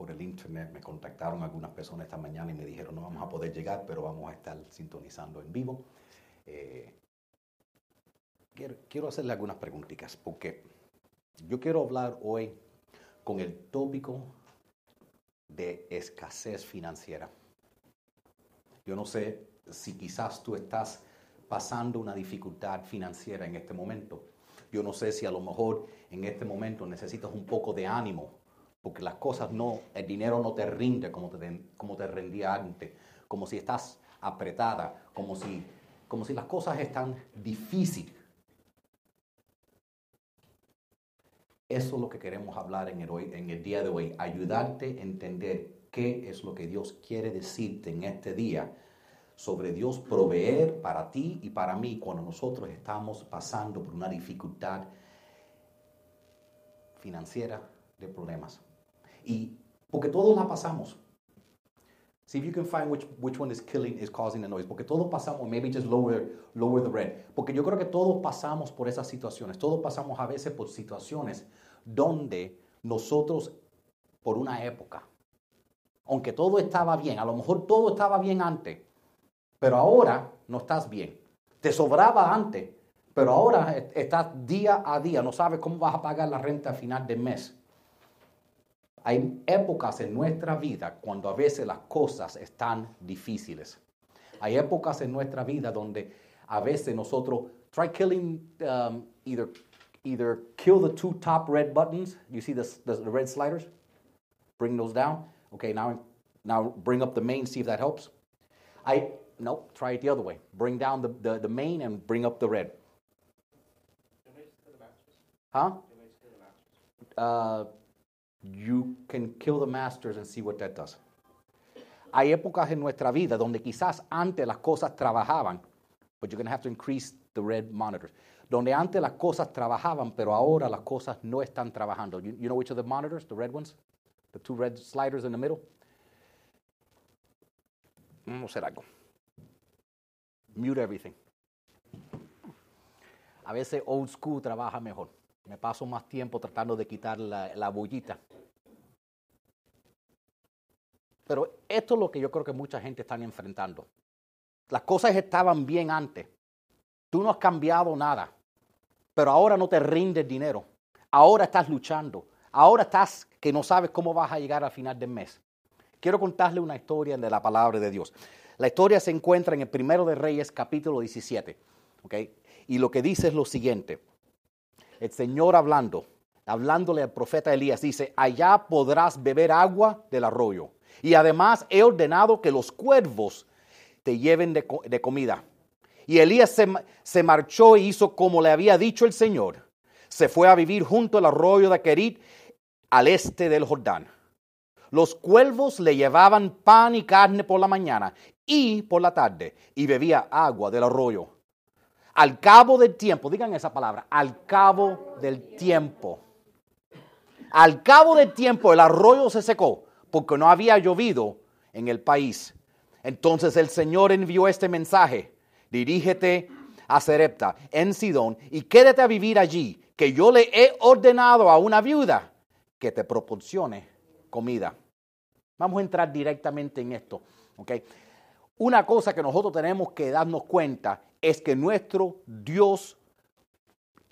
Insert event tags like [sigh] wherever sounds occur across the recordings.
por el internet. Me contactaron algunas personas esta mañana y me dijeron no vamos a poder llegar, pero vamos a estar sintonizando en vivo. Eh, quiero, quiero hacerle algunas preguntitas porque yo quiero hablar hoy con el tópico de escasez financiera. Yo no sé si quizás tú estás pasando una dificultad financiera en este momento. Yo no sé si a lo mejor en este momento necesitas un poco de ánimo, porque las cosas no, el dinero no te rinde como te, como te rendía antes, como si estás apretada, como si, como si las cosas están difíciles. Eso es lo que queremos hablar en el, hoy, en el día de hoy, ayudarte a entender qué es lo que Dios quiere decirte en este día sobre Dios proveer para ti y para mí cuando nosotros estamos pasando por una dificultad financiera de problemas. Y porque todos la pasamos. See if you can find which, which one is killing, is causing the noise. Porque todos pasamos, maybe just lower, lower the red. Porque yo creo que todos pasamos por esas situaciones. Todos pasamos a veces por situaciones donde nosotros, por una época, aunque todo estaba bien, a lo mejor todo estaba bien antes, pero ahora no estás bien. Te sobraba antes, pero ahora estás día a día, no sabes cómo vas a pagar la renta al final del mes. Hay épocas en nuestra vida cuando a veces las cosas están difíciles. Hay épocas en nuestra vida donde a veces nosotros try killing um, either either kill the two top red buttons. You see the, the, the red sliders? Bring those down. Okay, now now bring up the main. See if that helps. I no, try it the other way. Bring down the, the, the main and bring up the red. Huh? Uh, you can kill the masters and see what that does. Hay épocas en nuestra vida donde quizás antes las cosas trabajaban, but you're going to have to increase the red monitors. Donde antes las cosas trabajaban, pero ahora las cosas no están trabajando. You, you know which of the monitors, the red ones? The two red sliders in the middle? Vamos a hacer algo. Mute everything. A veces old school trabaja mejor. Me paso más tiempo tratando de quitar la, la bullita. Pero esto es lo que yo creo que mucha gente está enfrentando. Las cosas estaban bien antes. Tú no has cambiado nada. Pero ahora no te rinde el dinero. Ahora estás luchando. Ahora estás que no sabes cómo vas a llegar al final del mes. Quiero contarle una historia de la palabra de Dios. La historia se encuentra en el primero de Reyes, capítulo 17. ¿okay? Y lo que dice es lo siguiente. El Señor hablando, hablándole al profeta Elías, dice, allá podrás beber agua del arroyo. Y además he ordenado que los cuervos te lleven de, comida. Y Elías se, se, marchó e hizo como le había dicho el Señor. Se fue a vivir junto al arroyo de Kerit, al este del Jordán. Los cuervos le llevaban pan y carne por la mañana y por la tarde y bebía agua del arroyo. Al cabo del tiempo, digan esa palabra, al cabo del tiempo. Al cabo del tiempo el arroyo se secó porque no había llovido en el país. Entonces el Señor envió este mensaje. Dirígete a Serepta en Sidón y quédate a vivir allí, que yo le he ordenado a una viuda que te proporcione comida. Vamos a entrar directamente en esto. ¿okay? Una cosa que nosotros tenemos que darnos cuenta es que nuestro Dios,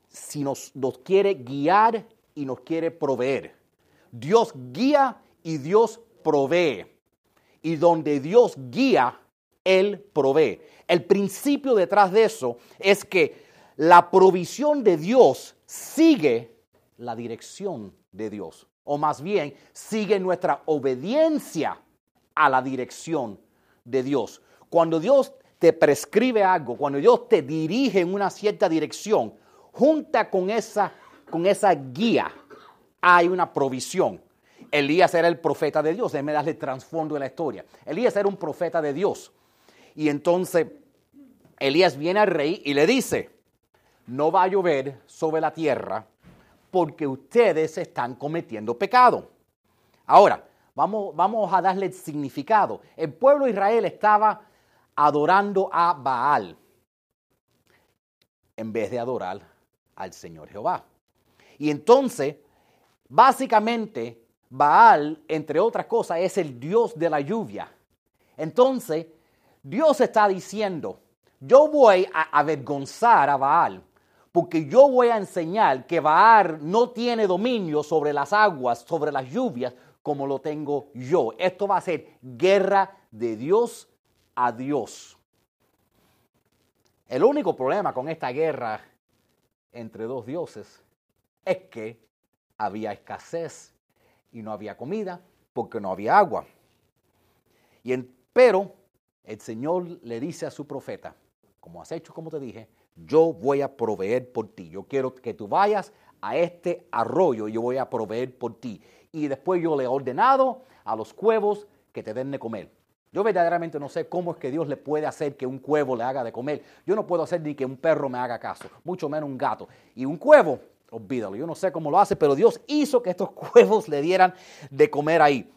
si nos, nos quiere guiar y nos quiere proveer, Dios guía y Dios provee. Y donde Dios guía, Él provee. El principio detrás de eso es que la provisión de Dios sigue la dirección de Dios. O más bien, sigue nuestra obediencia a la dirección de Dios. Cuando Dios te prescribe algo, cuando Dios te dirige en una cierta dirección, junta con esa, con esa guía, hay una provisión. Elías era el profeta de Dios, déjeme darle trasfondo de la historia. Elías era un profeta de Dios. Y entonces Elías viene al rey y le dice, no va a llover sobre la tierra porque ustedes están cometiendo pecado. Ahora, vamos, vamos a darle significado. El pueblo de Israel estaba adorando a Baal en vez de adorar al Señor Jehová. Y entonces, básicamente, Baal, entre otras cosas, es el dios de la lluvia. Entonces, Dios está diciendo, yo voy a avergonzar a Baal, porque yo voy a enseñar que Baal no tiene dominio sobre las aguas, sobre las lluvias, como lo tengo yo. Esto va a ser guerra de Dios a Dios. El único problema con esta guerra entre dos dioses es que había escasez y no había comida porque no había agua. Y pero el Señor le dice a su profeta, como has hecho, como te dije, yo voy a proveer por ti. Yo quiero que tú vayas a este arroyo y yo voy a proveer por ti. Y después yo le he ordenado a los cuevos que te den de comer. Yo verdaderamente no sé cómo es que Dios le puede hacer que un cuevo le haga de comer. Yo no puedo hacer ni que un perro me haga caso, mucho menos un gato. Y un cuevo, olvídalo, yo no sé cómo lo hace, pero Dios hizo que estos [laughs] cuevos le dieran de comer ahí.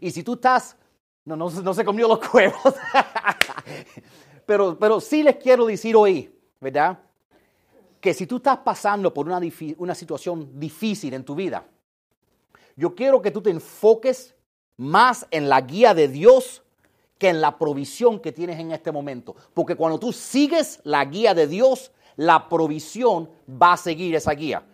Y si tú estás, no, no, se comió los [laughs] cuevos, [laughs] pero, pero sí les quiero decir hoy, ¿verdad? Que si tú estás pasando por una, una situación difícil en tu vida, yo quiero que tú te enfoques más en la guía de Dios que en la provisión que tienes en este momento. Porque cuando tú sigues la guía de Dios, la provisión va a seguir esa guía.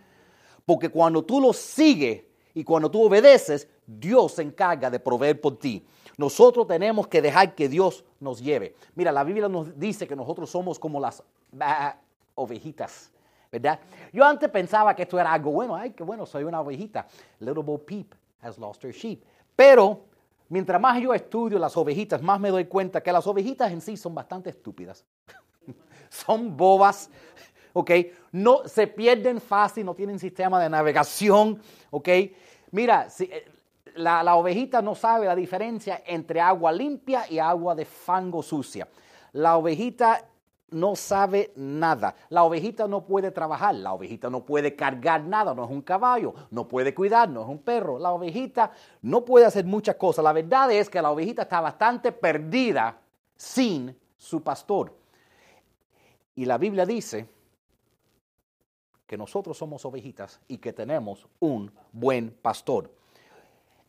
Porque cuando tú lo sigues y cuando tú obedeces, Dios se encarga de proveer por ti. Nosotros tenemos que dejar que Dios nos lleve. Mira, la Biblia nos dice que nosotros somos como las ah, ovejitas, ¿verdad? Yo antes pensaba que esto era algo bueno. Ay, qué bueno, soy una ovejita. Little Bo Peep has lost her sheep. Pero mientras más yo estudio las ovejitas, más me doy cuenta que las ovejitas en sí son bastante estúpidas. [laughs] son bobas, ¿ok? No, se pierden fácil, no tienen sistema de navegación, ¿ok? Mira, eh, la, la, ovejita no sabe la diferencia entre agua limpia y agua de fango sucia. La ovejita no sabe nada. La ovejita no puede trabajar, la ovejita no puede cargar nada, no es un caballo, no puede cuidar, no es un perro. La ovejita no puede hacer muchas cosas. La verdad es que la ovejita está bastante perdida sin su pastor. Y la Biblia dice que nosotros somos ovejitas y que tenemos un buen pastor.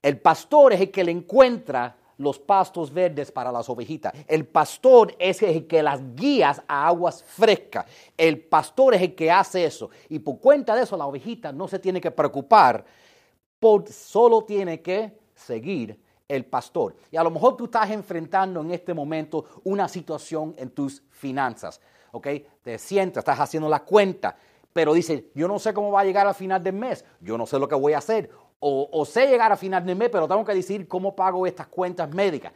El pastor es el que le encuentra los pastos verdes para las ovejitas. El pastor es el que las guía a aguas frescas. El pastor es el que hace eso. Y por cuenta de eso, la ovejita no se tiene que preocupar, por, solo tiene que seguir el pastor. Y a lo mejor tú estás enfrentando en este momento una situación en tus finanzas. ¿Ok? Te sientas, estás haciendo la cuenta, pero dices, yo no sé cómo va a llegar al final del mes, yo no sé lo que voy a hacer o, sé llegar a final de mes, pero tengo que decir cómo pago estas cuentas médicas.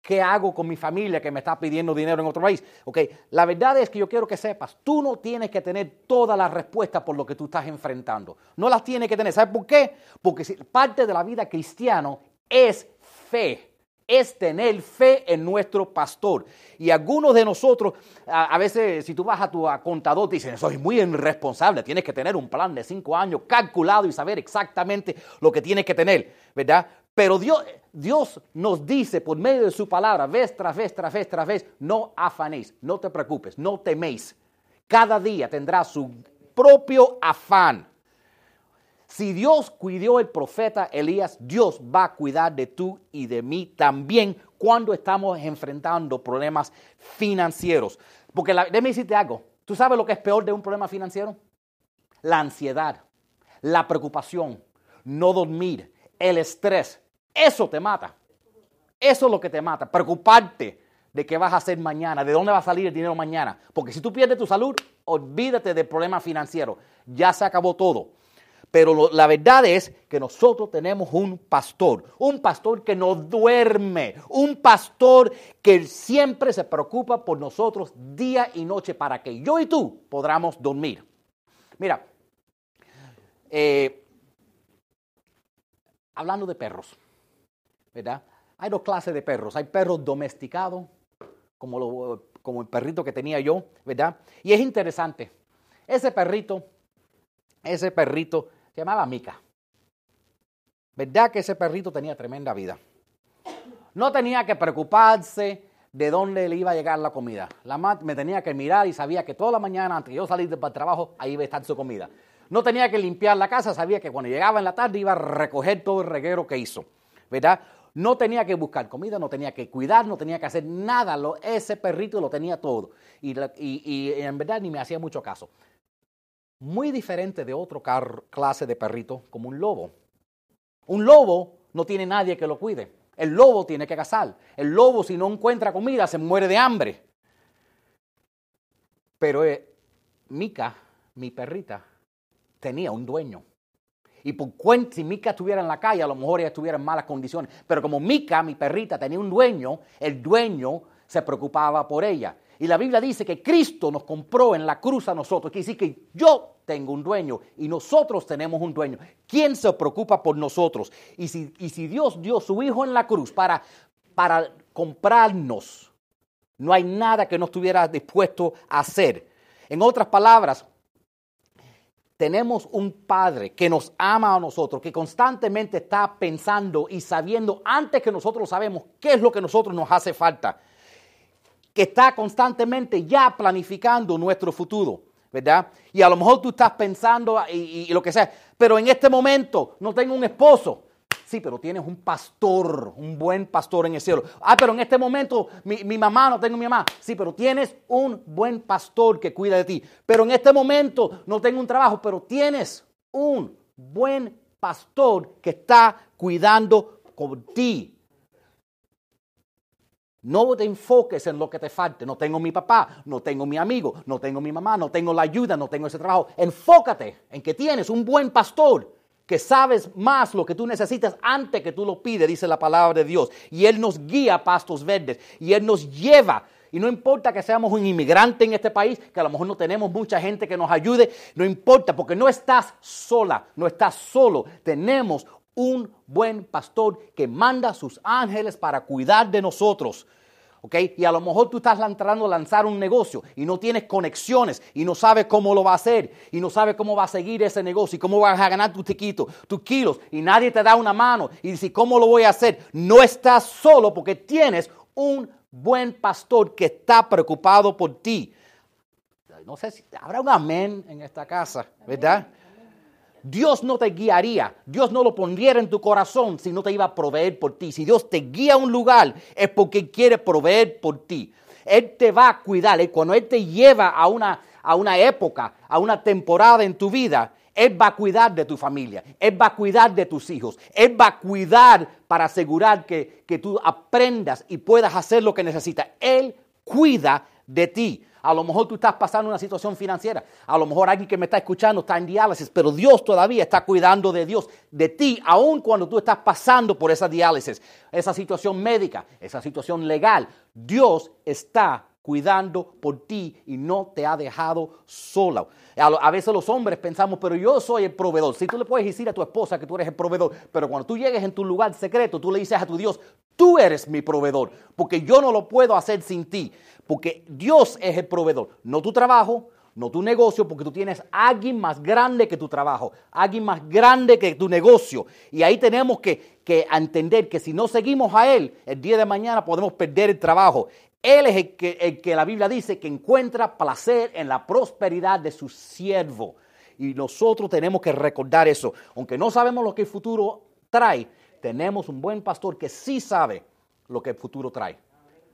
¿Qué hago con mi familia que me está pidiendo dinero en otro país? Ok, la verdad es que yo quiero que sepas, tú no tienes que tener todas las respuestas por lo que tú estás enfrentando. No las tienes que tener. ¿Sabes por qué? Porque parte de la vida cristiana es fe es tener fe en nuestro pastor. Y algunos de nosotros, a, veces, si tú vas a tu contador, te dicen, soy muy irresponsable, tienes que tener un plan de cinco años calculado y saber exactamente lo que tienes que tener, ¿verdad? Pero Dios, Dios nos dice por medio de su palabra, vez tras vez, tras vez, tras vez, no afanéis, no te preocupes, no teméis. Cada día tendrá su propio afán. Si Dios cuidó el profeta Elías, Dios va a cuidar de tú y de mí también cuando estamos enfrentando problemas financieros. Porque la, déjame decirte algo. ¿Tú sabes lo que es peor de un problema financiero? La ansiedad, la preocupación, no dormir, el estrés. Eso te mata. Eso es lo que te mata. Preocuparte de qué vas a hacer mañana, de dónde va a salir el dinero mañana. Porque si tú pierdes tu salud, olvídate del problema financiero. Ya se acabó todo. Pero la verdad es que nosotros tenemos un pastor, un pastor que no duerme, un pastor que siempre se preocupa por nosotros día y noche para que yo y tú podamos dormir. Mira, eh, hablando de perros, ¿verdad? Hay dos clases de perros. Hay perros domesticados, como, como el perrito que tenía yo, ¿verdad? Y es interesante. Ese perrito, ese perrito se llamaba Mica. ¿Verdad que ese perrito tenía tremenda vida? No tenía que preocuparse de dónde le iba a llegar la comida. La madre me tenía que mirar y sabía que toda la mañana, antes de yo salir para el trabajo, ahí iba a estar su comida. No tenía que limpiar la casa, sabía que cuando llegaba en la tarde iba a recoger todo el reguero que hizo, ¿verdad? No tenía que buscar comida, no tenía que cuidar, no tenía que hacer nada. ese perrito lo tenía todo. Y, en verdad ni me hacía mucho caso. Muy diferente de otro clase de perrito, como un lobo. Un lobo no tiene nadie que lo cuide. El lobo tiene que cazar. El lobo si no encuentra comida se muere de hambre. Pero eh, Mica, mi perrita, tenía un dueño. Y por cuenta, si Mica estuviera en la calle, a lo mejor ella estuviera en malas condiciones. Pero como Mica, mi perrita, tenía un dueño, el dueño se preocupaba por ella. Y la Biblia dice que Cristo nos compró en la cruz a nosotros. Quiere decir que yo tengo un dueño y nosotros tenemos un dueño. ¿Quién se preocupa por nosotros? Y si, y si Dios dio su Hijo en la cruz para, para comprarnos, no hay nada que no estuviera dispuesto a hacer. En otras palabras, tenemos un Padre que nos ama a nosotros, que constantemente está pensando y sabiendo antes que nosotros sabemos qué es lo que a nosotros nos hace falta, que está constantemente ya planificando nuestro futuro, ¿verdad? Y a lo mejor tú estás pensando y, y lo que sea, pero en este momento no tengo un esposo. Sí, pero tienes un pastor, un buen pastor en el cielo. Ah, pero en este momento mi, mamá, no tengo mi mamá. Sí, pero tienes un buen pastor que cuida de ti. Pero en este momento no tengo un trabajo, pero tienes un buen pastor que está cuidando por ti. No te enfoques en lo que te falte. No tengo mi papá, no tengo mi amigo, no tengo mi mamá, no tengo la ayuda, no tengo ese trabajo. Enfócate en que tienes un buen pastor que sabes más lo que tú necesitas antes que tú lo pides, dice la palabra de Dios. Y Él nos guía a pastos verdes y Él nos lleva. Y no importa que seamos un inmigrante en este país, que a lo mejor no tenemos mucha gente que nos ayude, no importa, porque no estás sola, no estás solo. Tenemos un buen pastor que manda a sus ángeles para cuidar de nosotros. Y a lo mejor tú estás tratando de lanzar un negocio y no tienes conexiones y no sabes cómo lo va a hacer y no sabes cómo va a seguir ese negocio y cómo vas a ganar tus tiquitos, tus kilos y nadie te da una mano y dice, ¿cómo lo voy a hacer? No estás solo porque tienes un buen pastor que está preocupado por ti. No sé si habrá un amén en esta casa, ¿verdad? Dios no te guiaría, Dios no lo pondría en tu corazón si no te iba a proveer por ti. Si Dios te guía a un lugar es porque quiere proveer por ti. Él te va a cuidar. Y cuando Él te lleva a una, a una época, a una temporada en tu vida, Él va a cuidar de tu familia, Él va a cuidar de tus hijos, Él va a cuidar para asegurar que, que tú aprendas y puedas hacer lo que necesitas. Él cuida de ti. A lo mejor tú estás pasando una situación financiera. A lo mejor alguien que me está escuchando está en diálisis, pero Dios todavía está cuidando de Dios, de ti, aun cuando tú estás pasando por esa diálisis, esa situación médica, esa situación legal. Dios está cuidando por ti y no te ha dejado sola. A, veces los hombres pensamos, pero yo soy el proveedor. Si tú le puedes decir a tu esposa que tú eres el proveedor, pero cuando tú llegues en tu lugar secreto, tú le dices a tu Dios, tú eres mi proveedor, porque yo no lo puedo hacer sin ti. Porque Dios es el proveedor, no tu trabajo, no tu negocio, porque tú tienes alguien más grande que tu trabajo, alguien más grande que tu negocio. Y ahí tenemos que, entender que si no seguimos a Él, el día de mañana podemos perder el trabajo. Él es el que, la Biblia dice que encuentra placer en la prosperidad de su siervo. Y nosotros tenemos que recordar eso. Aunque no sabemos lo que el futuro trae, tenemos un buen pastor que sí sabe lo que el futuro trae.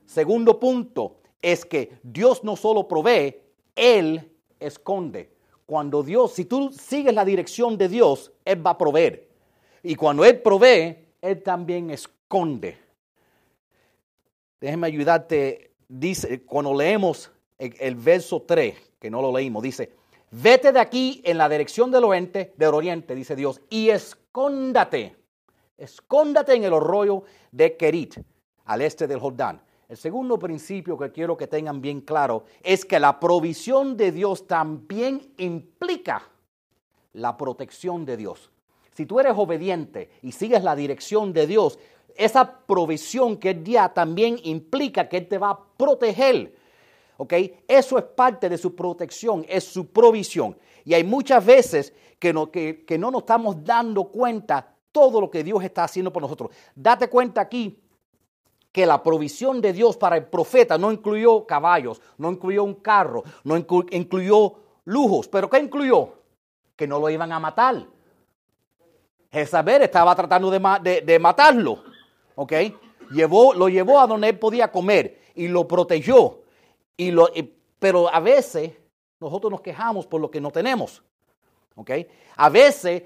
Segundo punto, es que Dios no solo provee, Él esconde. Cuando Dios, si tú sigues la dirección de Dios, Él va a proveer. Y cuando Él provee, Él también esconde. Déjeme ayudarte, dice, cuando leemos el, verso 3, que no lo leímos, dice, vete de aquí en la dirección del oriente, del oriente, dice Dios, y escóndate, escóndate en el arroyo de Kerit, al este del Jordán. El segundo principio que quiero que tengan bien claro es que la provisión de Dios también implica la protección de Dios. Si tú eres obediente y sigues la dirección de Dios, esa provisión que Él da también implica que Él te va a proteger. ¿Ok? Eso es parte de su protección, es su provisión. Y hay muchas veces que no, que, que no nos estamos dando cuenta todo lo que Dios está haciendo por nosotros. Date cuenta aquí que la provisión de Dios para el profeta no incluyó caballos, no incluyó un carro, no incluyó lujos, pero ¿qué incluyó? que no lo iban a matar. Jezabel estaba tratando de, matarlo, ¿ok? Llevó, lo llevó a donde él podía comer y lo protegió. Y lo, pero a veces nosotros nos quejamos por lo que no tenemos, ¿ok? A veces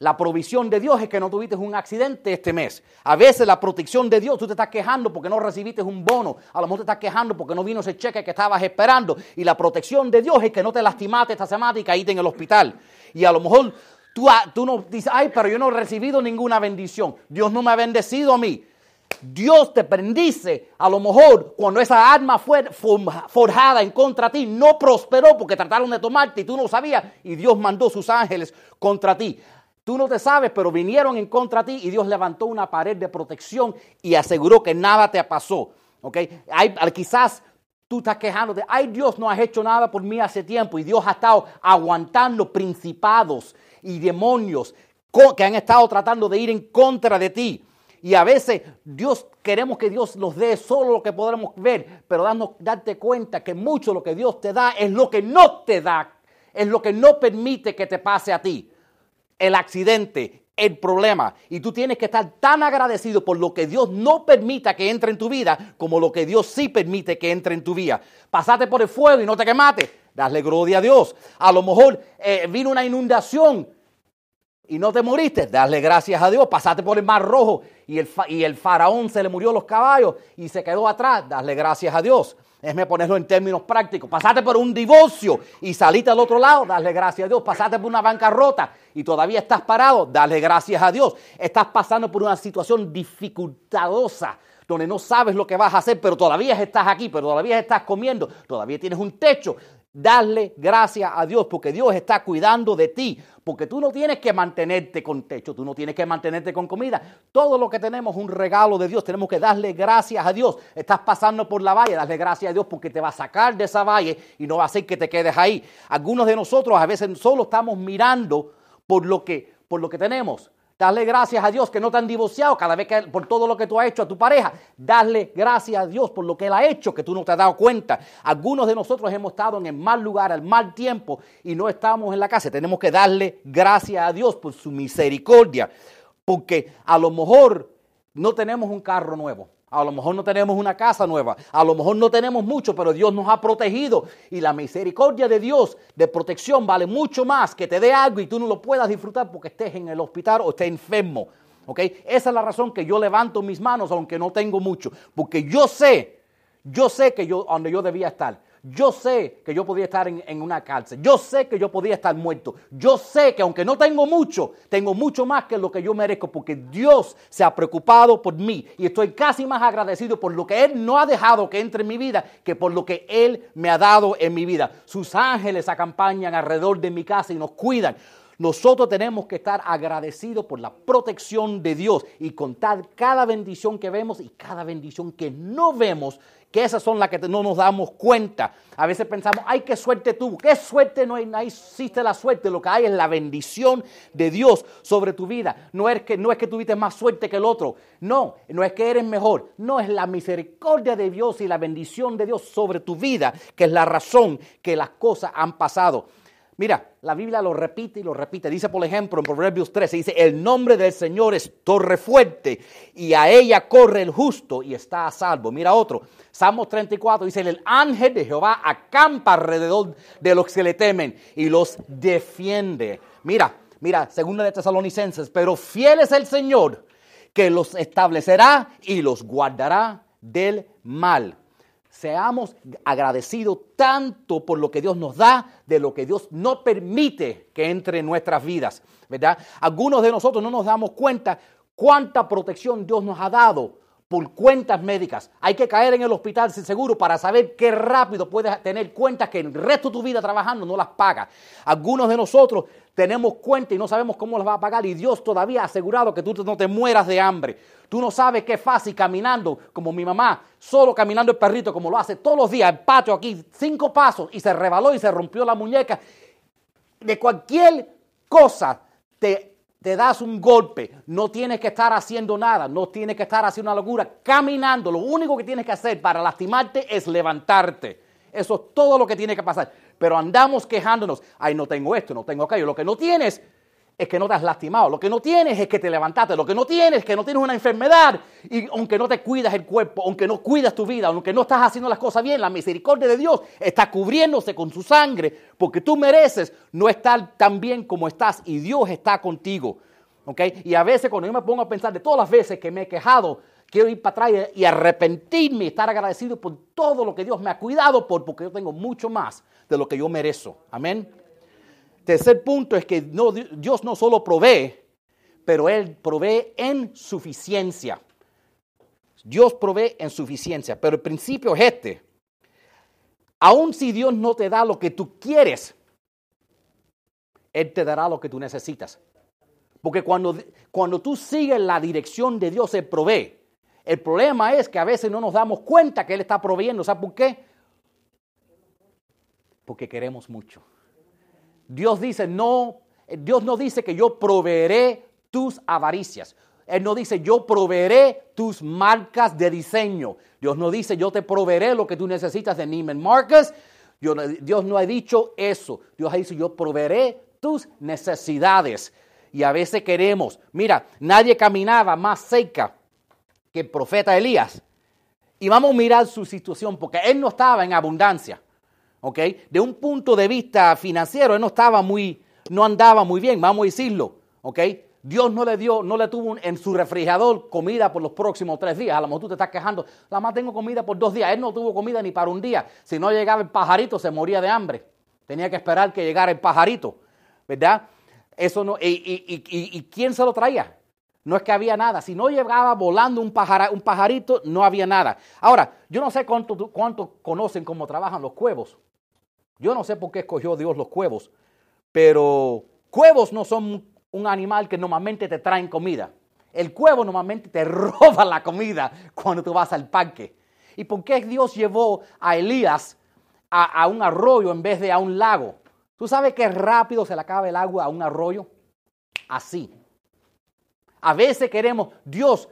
la provisión de Dios es que no tuviste un accidente este mes. A veces la protección de Dios, tú te estás quejando porque no recibiste un bono. A lo mejor te estás quejando porque no vino ese cheque que estabas esperando. Y la protección de Dios es que no te lastimaste esta semana y caíste en el hospital. Y a lo mejor tú, tú no dices, ay, pero yo no he recibido ninguna bendición. Dios no me ha bendecido a mí. Dios te bendice. A lo mejor cuando esa arma fue forjada en contra ti, no prosperó porque trataron de tomarte y tú no sabías. Y Dios mandó sus ángeles contra ti. Tú no te sabes, pero vinieron en contra de ti y Dios levantó una pared de protección y aseguró que nada te pasó. ¿ok? Hay, quizás tú estás quejándote, ay Dios no has hecho nada por mí hace tiempo y Dios ha estado aguantando principados y demonios que han estado tratando de ir en contra de ti. Y a veces Dios queremos que Dios nos dé solo lo que podremos ver, pero darte cuenta que mucho lo que Dios te da es lo que no te da, es lo que no permite que te pase a ti el accidente, el problema. Y tú tienes que estar tan agradecido por lo que Dios no permita que entre en tu vida como lo que Dios sí permite que entre en tu vida. Pasaste por el fuego y no te quemaste. Dale gloria a Dios. A lo mejor eh, vino una inundación y no te moriste. Dale gracias a Dios. Pasaste por el mar rojo y el, y el faraón se le murió los caballos y se quedó atrás. Dale gracias a Dios. Déjeme ponerlo en términos prácticos. Pasaste por un divorcio y saliste al otro lado, dale gracias a Dios. Pasaste por una bancarrota y todavía estás parado, dale gracias a Dios. Estás pasando por una situación dificultadosa donde no sabes lo que vas a hacer, pero todavía estás aquí, pero todavía estás comiendo, todavía tienes un techo. Dale gracias a Dios porque Dios está cuidando de ti. Porque tú no tienes que mantenerte con techo, tú no tienes que mantenerte con comida. Todo lo que tenemos es un regalo de Dios. Tenemos que darle gracias a Dios. Estás pasando por la valle, dale gracias a Dios porque te va a sacar de esa valle y no va a hacer que te quedes ahí. Algunos de nosotros a veces solo estamos mirando por lo que, por lo que tenemos. Dale gracias a Dios que no te han divorciado cada vez que por todo lo que tú has hecho a tu pareja. Dale gracias a Dios por lo que Él ha hecho que tú no te has dado cuenta. Algunos de nosotros hemos estado en el mal lugar, al mal tiempo y no estamos en la casa. Tenemos que darle gracias a Dios por su misericordia. Porque a lo mejor no tenemos un carro nuevo. A lo mejor no tenemos una casa nueva, a lo mejor no tenemos mucho, pero Dios nos ha protegido y la misericordia de Dios de protección vale mucho más que te dé algo y tú no lo puedas disfrutar porque estés en el hospital o estés enfermo. Esa es la razón que yo levanto mis manos aunque no tengo mucho, porque yo sé, yo sé que yo donde yo debía estar. Yo sé que yo podía estar en, una cárcel. Yo sé que yo podía estar muerto. Yo sé que aunque no tengo mucho, tengo mucho más que lo que yo merezco porque Dios se ha preocupado por mí. Y estoy casi más agradecido por lo que Él no ha dejado que entre en mi vida que por lo que Él me ha dado en mi vida. Sus ángeles acompañan alrededor de mi casa y nos cuidan. Nosotros tenemos que estar agradecidos por la protección de Dios y contar cada bendición que vemos y cada bendición que no vemos que esas son las que no nos damos cuenta. A veces pensamos, ay, qué suerte tuvo, qué suerte, no, hay, no existe la suerte, lo que hay es la bendición de Dios sobre tu vida. No es, que, no es que tuviste más suerte que el otro, no, no es que eres mejor, no, es la misericordia de Dios y la bendición de Dios sobre tu vida, que es la razón que las cosas han pasado. Mira, la Biblia lo repite y lo repite. Dice, por ejemplo, en Proverbios 13, dice, el nombre del Señor es torre fuerte y a ella corre el justo y está a salvo. Mira otro, Salmos 34 dice, el ángel de Jehová acampa alrededor de los que le temen y los defiende. Mira, mira, segunda de Tesalonicenses, pero fiel es el Señor que los establecerá y los guardará del mal seamos agradecidos tanto por lo que Dios nos da, de lo que Dios no permite que entre en nuestras vidas, ¿verdad? Algunos de nosotros no nos damos cuenta cuánta protección Dios nos ha dado por cuentas médicas. Hay que caer en el hospital sin seguro para saber qué rápido puedes tener cuentas que el resto de tu vida trabajando no las pagas. Algunos de nosotros tenemos cuentas y no sabemos cómo las va a pagar y Dios todavía ha asegurado que tú no te mueras de hambre. Tú no sabes qué fácil caminando, como mi mamá, solo caminando el perrito, como lo hace todos los días, el patio aquí, cinco pasos y se rebaló y se rompió la muñeca. De cualquier cosa te te das un golpe, no tienes que estar haciendo nada, no tienes que estar haciendo una locura, caminando, lo único que tienes que hacer para lastimarte es levantarte. Eso es todo lo que tiene que pasar. pero andamos quejándonos. Ay, no tengo esto, no tengo aquello. Lo que no tienes es que no te has lastimado. Lo que no tienes es que te levantaste. Lo que no tienes es que no tienes una enfermedad. Y aunque no te cuidas el cuerpo, aunque no cuidas tu vida, aunque no estás haciendo las cosas bien, la misericordia de Dios está cubriéndose con su sangre porque tú mereces no estar tan bien como estás y Dios está contigo. Y a veces cuando yo me pongo a pensar de todas las veces que me he quejado, quiero ir para atrás y arrepentirme y estar agradecido por todo lo que Dios me ha cuidado por, porque yo tengo mucho más de lo que yo merezco. Amén. Tercer punto es que Dios no solo provee, pero Él provee en suficiencia. Dios provee en suficiencia, pero el principio es este. Aun si Dios no te da lo que tú quieres, Él te dará lo que tú necesitas. Porque cuando, cuando tú sigues la dirección de Dios, Él provee. El problema es que a veces no nos damos cuenta que Él está proveyendo. ¿Sabes por qué? Porque queremos mucho. Dios dice, no, Dios no dice que yo proveeré tus avaricias. Él no dice, yo proveeré tus marcas de diseño. Dios no dice, yo te proveeré lo que tú necesitas de Neiman Marcus. Dios no ha dicho eso. Dios ha dicho, yo proveeré tus necesidades. Y a veces queremos, mira, nadie caminaba más cerca que el profeta Elías. Y vamos a mirar su situación, porque él no estaba en abundancia. ¿Ok? De un punto de vista financiero, él no estaba muy, no andaba muy bien, vamos a decirlo, ¿ok? Dios no le dio, no le tuvo en su refrigerador comida por los próximos tres días. A lo mejor tú te estás quejando, la más tengo comida por dos días. Él no tuvo comida ni para un día. Si no llegaba el pajarito, se moría de hambre. Tenía que esperar que llegara el pajarito, ¿verdad? Eso no, y, quién se lo traía? No es que había nada. Si no llegaba volando un, un pajarito, no había nada. Ahora, yo no sé cuánto, cuánto conocen cómo trabajan los cuevos. Yo no sé por qué escogió Dios los cuevos, pero cuevos no son un animal que normalmente te traen comida. El cuevo normalmente te [laughs] roba la comida cuando tú vas al parque. ¿Y por qué Dios llevó a Elías a, un arroyo en vez de a un lago? ¿Tú sabes qué rápido se le acaba el agua a un arroyo? Así. A veces queremos, Dios,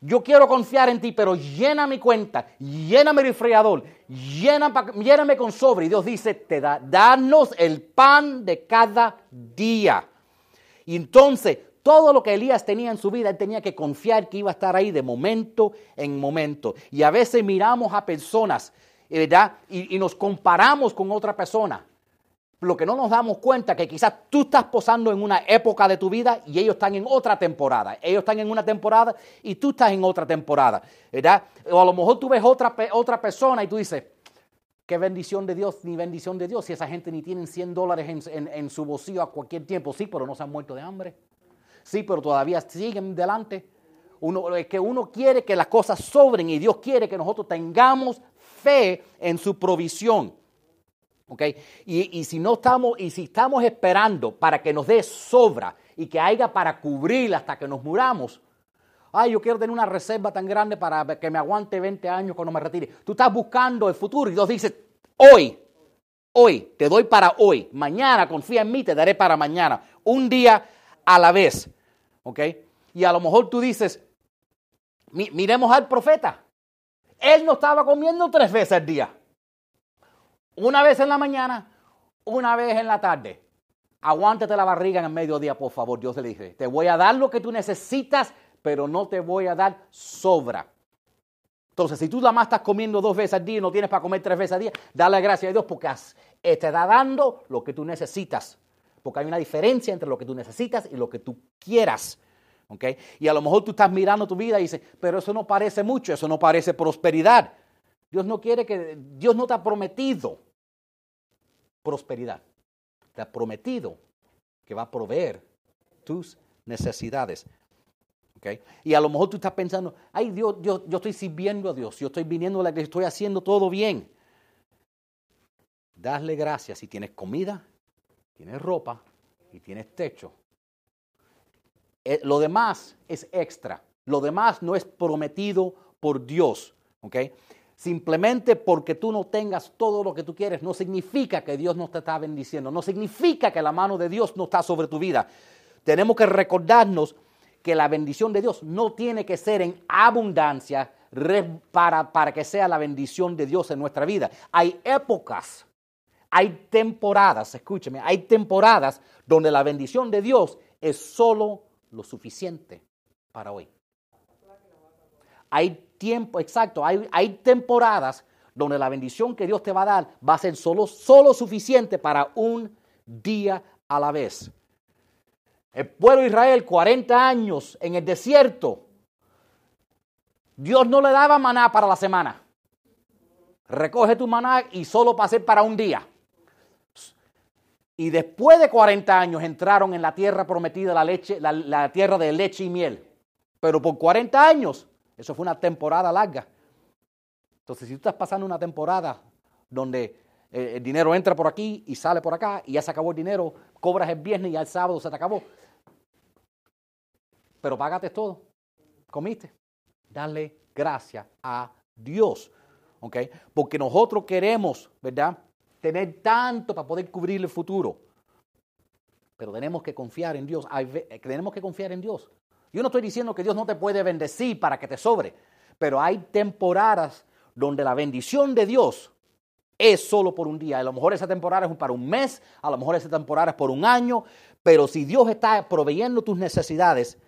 yo quiero confiar en ti, pero llena mi cuenta, llena mi refrigerador, lléname con sobre. Y Dios dice, te da, danos el pan de cada día. Y entonces, todo lo que Elías tenía en su vida, él tenía que confiar que iba a estar ahí de momento en momento. Y a veces miramos a personas, ¿verdad? Y, y nos comparamos con otra persona lo que no nos damos cuenta es que quizás tú estás posando en una época de tu vida y ellos están en otra temporada. Ellos están en una temporada y tú estás en otra temporada, ¿verdad? O a lo mejor tú ves otra, otra persona y tú dices, qué bendición de Dios, ni bendición de Dios, si esa gente ni tienen 100 dólares en, su bolsillo a cualquier tiempo. Sí, pero no se han muerto de hambre. Sí, pero todavía siguen delante. Uno, es que uno quiere que las cosas sobren y Dios quiere que nosotros tengamos fe en su provisión. Y, si no estamos, y si estamos esperando para que nos dé sobra y que haya para cubrir hasta que nos muramos, ay, yo quiero tener una reserva tan grande para que me aguante 20 años cuando me retire. Tú estás buscando el futuro y Dios dice, hoy, hoy, te doy para hoy. Mañana, confía en mí, te daré para mañana. Un día a la vez, ¿ok? Y a lo mejor tú dices, miremos al profeta. Él no estaba comiendo tres veces al día. Una vez en la mañana, una vez en la tarde. Aguántate la barriga en el mediodía, por favor. Dios le dice, te voy a dar lo que tú necesitas, pero no te voy a dar sobra. Entonces, si tú la más estás comiendo dos veces al día y no tienes para comer tres veces al día, dale gracias a Dios porque eh, te está dando lo que tú necesitas. Porque hay una diferencia entre lo que tú necesitas y lo que tú quieras. ¿Okay? Y a lo mejor tú estás mirando tu vida y dices, pero eso no parece mucho, eso no parece prosperidad. Dios no quiere que, Dios no te ha prometido prosperidad. Te ha prometido que va a proveer tus necesidades. ¿Okay? Y a lo mejor tú estás pensando, ay Dios, yo, estoy sirviendo a Dios, yo estoy viniendo a la que estoy haciendo todo bien. Dale gracias si tienes comida, tienes ropa y tienes techo. Eh, lo demás es extra. Lo demás no es prometido por Dios. ¿okay? Simplemente porque tú no tengas todo lo que tú quieres no significa que Dios no te está bendiciendo, no significa que la mano de Dios no está sobre tu vida. Tenemos que recordarnos que la bendición de Dios no tiene que ser en abundancia para, para que sea la bendición de Dios en nuestra vida. Hay épocas, Hay temporadas, escúcheme, hay temporadas donde la bendición de Dios es solo lo suficiente para hoy. Hay tiempo, exacto, hay, hay temporadas donde la bendición que Dios te va a dar va a ser solo, solo suficiente para un día a la vez. El pueblo de Israel, 40 años en el desierto, Dios no le daba maná para la semana. Recoge tu maná y solo pasé para un día. Y después de 40 años entraron en la tierra prometida, la, leche, la, tierra de leche y miel. Pero por 40 años, eso fue una temporada larga. Entonces, si tú estás pasando una temporada donde eh, el dinero entra por aquí y sale por acá y ya se acabó el dinero, cobras el viernes y ya el sábado se te acabó. Pero págate todo. Comiste darle gracias a Dios. ¿Ok? Porque nosotros queremos, ¿verdad? Tener tanto para poder cubrir el futuro. Pero tenemos que confiar en Dios. Tenemos que confiar en Dios. Yo no estoy diciendo que Dios no te puede bendecir para que te sobre. Pero hay temporadas donde la bendición de Dios es solo por un día. A lo mejor esa temporada es para un mes, a lo mejor esa temporada es por un año, pero si Dios está proveyendo tus necesidades,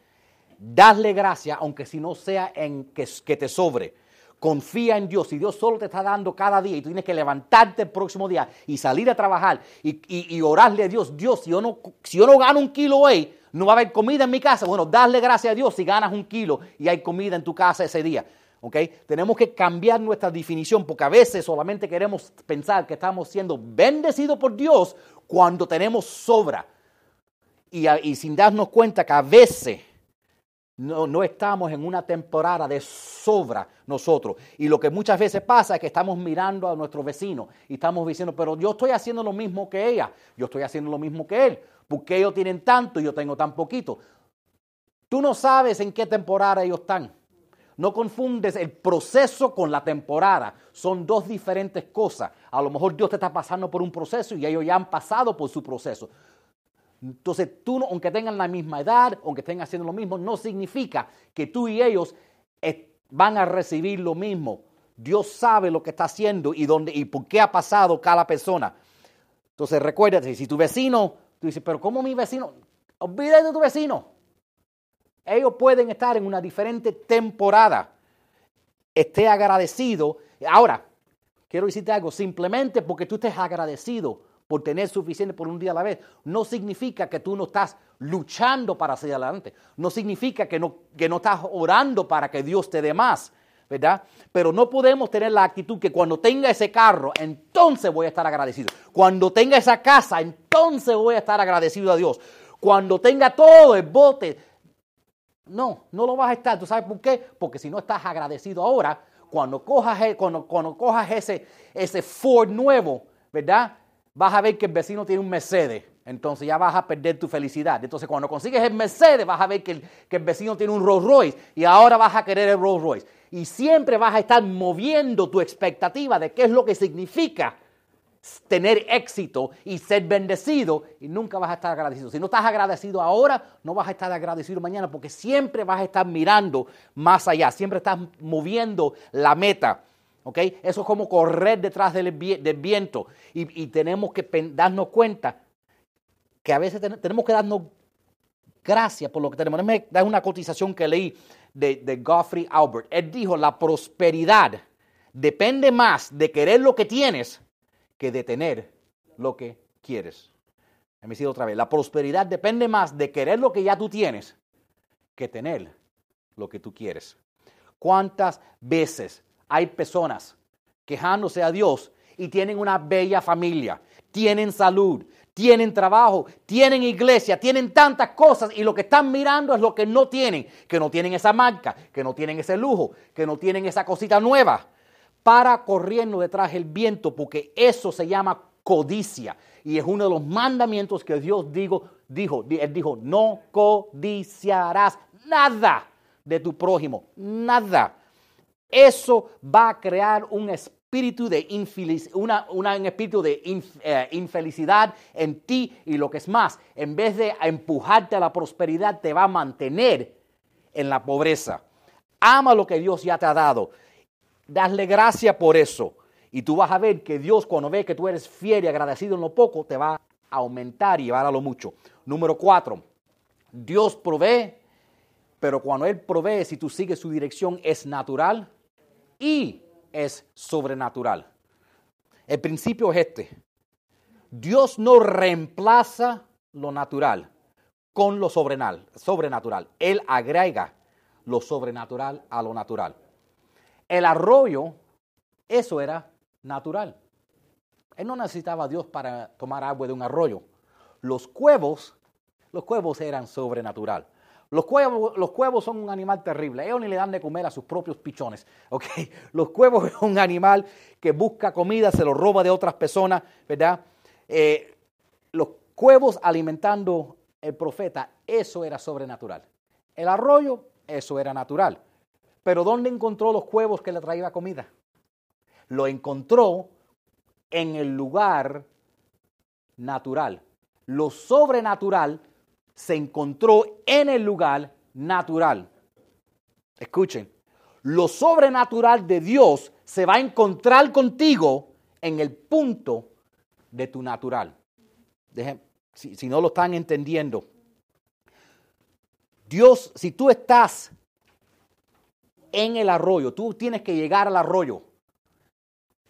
Dale gracias, aunque si no sea en que, que te sobre. Confía en Dios. Si Dios solo te está dando cada día y tú tienes que levantarte el próximo día y salir a trabajar y, orarle a Dios, Dios, si yo, no, si yo no gano un kilo hoy, no va a haber comida en mi casa. Bueno, dale gracias a Dios si ganas un kilo y hay comida en tu casa ese día. ¿Okay? Tenemos que cambiar nuestra definición porque a veces solamente queremos pensar que estamos siendo bendecidos por Dios cuando tenemos sobra. Y, y sin darnos cuenta que a veces no, estamos en una temporada de sobra nosotros. Y lo que muchas veces pasa es que estamos mirando a nuestro vecino y estamos diciendo, pero yo estoy haciendo lo mismo que ella, yo estoy haciendo lo mismo que él, porque ellos tienen tanto y yo tengo tan poquito. Tú no sabes en qué temporada ellos están. No confundes el proceso con la temporada. Son dos diferentes cosas. A lo mejor Dios te está pasando por un proceso y ellos ya han pasado por su proceso. Entonces tú, aunque tengan la misma edad, aunque estén haciendo lo mismo, no significa que tú y ellos van a recibir lo mismo. Dios sabe lo que está haciendo y, dónde, y por qué ha pasado cada persona. Entonces recuérdate, si tu vecino, tú dices, pero ¿cómo mi vecino? Olvídate de tu vecino. Ellos pueden estar en una diferente temporada. Esté agradecido. Ahora, quiero decirte algo, simplemente porque tú estés agradecido por tener suficiente por un día a la vez, no significa que tú no estás luchando para seguir adelante. No significa que no, que no estás orando para que Dios te dé más, ¿verdad? Pero no podemos tener la actitud que cuando tenga ese carro, entonces voy a estar agradecido. Cuando tenga esa casa, entonces voy a estar agradecido a Dios. Cuando tenga todo el bote, no, no lo vas a estar. ¿Tú sabes por qué? Porque si no estás agradecido ahora, cuando cojas, e, cuando, cuando cojas ese, ese Ford nuevo, ¿verdad? Vas a ver que el vecino tiene un Mercedes. Entonces ya vas a perder tu felicidad. Entonces cuando consigues el Mercedes vas a ver que el, vecino tiene un Rolls Royce y ahora vas a querer el Rolls Royce. Y siempre vas a estar moviendo tu expectativa de qué es lo que significa tener éxito y ser bendecido y nunca vas a estar agradecido. Si no estás agradecido ahora, no vas a estar agradecido mañana porque siempre vas a estar mirando más allá, siempre estás moviendo la meta. Eso es como correr detrás del, viento y, tenemos que darnos cuenta que a veces tenemos que darnos gracias por lo que tenemos. Déjame dar una cotización que leí de, de Godfrey Albert. Él dijo, la prosperidad depende más de querer lo que tienes que de tener lo que quieres. Me decir otra vez, la prosperidad depende más de querer lo que ya tú tienes que tener lo que tú quieres. ¿Cuántas veces hay personas quejándose a Dios y tienen una bella familia, tienen salud, tienen trabajo, tienen iglesia, tienen tantas cosas y lo que están mirando es lo que no tienen, que no tienen esa marca, que no tienen ese lujo, que no tienen esa cosita nueva. Para corriendo detrás del viento porque eso se llama codicia y es uno de los mandamientos que Dios dijo, dijo, él dijo, no codiciarás nada de tu prójimo, nada eso va a crear un espíritu de una, un espíritu de eh, infelicidad en ti y lo que es más, en vez de empujarte a la prosperidad, te va a mantener en la pobreza. Ama lo que Dios ya te ha dado. Dale gracias por eso. Y tú vas a ver que Dios cuando ve que tú eres fiel y agradecido en lo poco, te va a aumentar y llevar a lo mucho. Número cuatro, Dios provee, pero cuando Él provee, si tú sigues su dirección, es natural y es sobrenatural. El principio es este. Dios no reemplaza lo natural con lo sobrenatural. Él agrega lo sobrenatural a lo natural. El arroyo, eso era natural. Él no necesitaba a Dios para tomar agua de un arroyo. Los cuevos, los cuevos eran sobrenatural. Los cuevos, los son un animal terrible. Ellos ni le dan de comer a sus propios pichones. ¿okay? [laughs] Los cuevos [laughs] es un animal que busca comida, se lo roba de otras personas, ¿verdad? Eh, los cuevos alimentando el profeta, eso era sobrenatural. El arroyo, eso era natural. Pero ¿dónde encontró los cuevos que le traía comida? Lo encontró en el lugar natural. Lo sobrenatural se encontró en el lugar natural. Escuchen, lo sobrenatural de Dios se va a encontrar contigo en el punto de tu natural. si, si no lo están entendiendo, Dios, si tú estás en el arroyo, tú tienes que llegar al arroyo.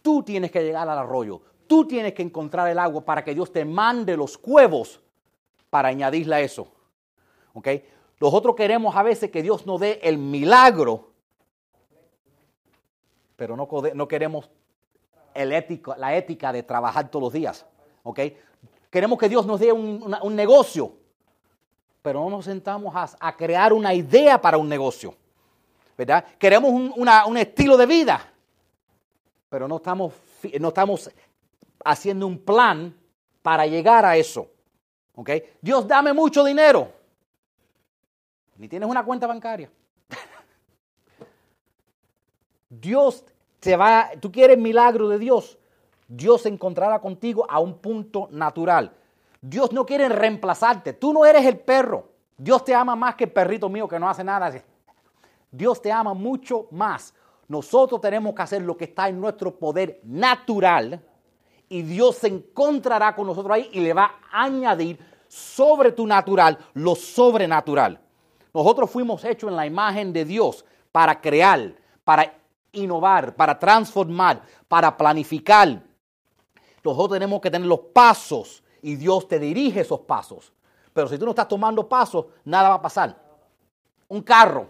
Tú tienes que llegar al arroyo. Tú tienes que encontrar el agua para que Dios te mande los cuevos para añadirle a eso. ¿Ok? Nosotros queremos a veces que Dios nos dé el milagro, pero no, queremos la ética de trabajar todos los días. ¿Ok? Queremos que Dios nos dé un, negocio, pero no nos sentamos a, crear una idea para un negocio. ¿Verdad? Queremos un, un estilo de vida, pero no estamos, no estamos haciendo un plan para llegar a eso. Dios, dame mucho dinero. Ni tienes una cuenta bancaria. Dios te va, tú quieres milagro de Dios. Dios se encontrará contigo a un punto natural. Dios no quiere reemplazarte. Tú no eres el perro. Dios te ama más que el perrito mío que no hace nada. Dios te ama mucho más. Nosotros tenemos que hacer lo que está en nuestro poder natural y Dios se encontrará con nosotros ahí y le va a añadir sobre tu natural lo sobrenatural. Nosotros fuimos hechos en la imagen de Dios para crear, para innovar, para transformar, para planificar. Nosotros tenemos que tener los pasos y Dios te dirige esos pasos. Pero si tú no estás tomando pasos, nada va a pasar. Un carro.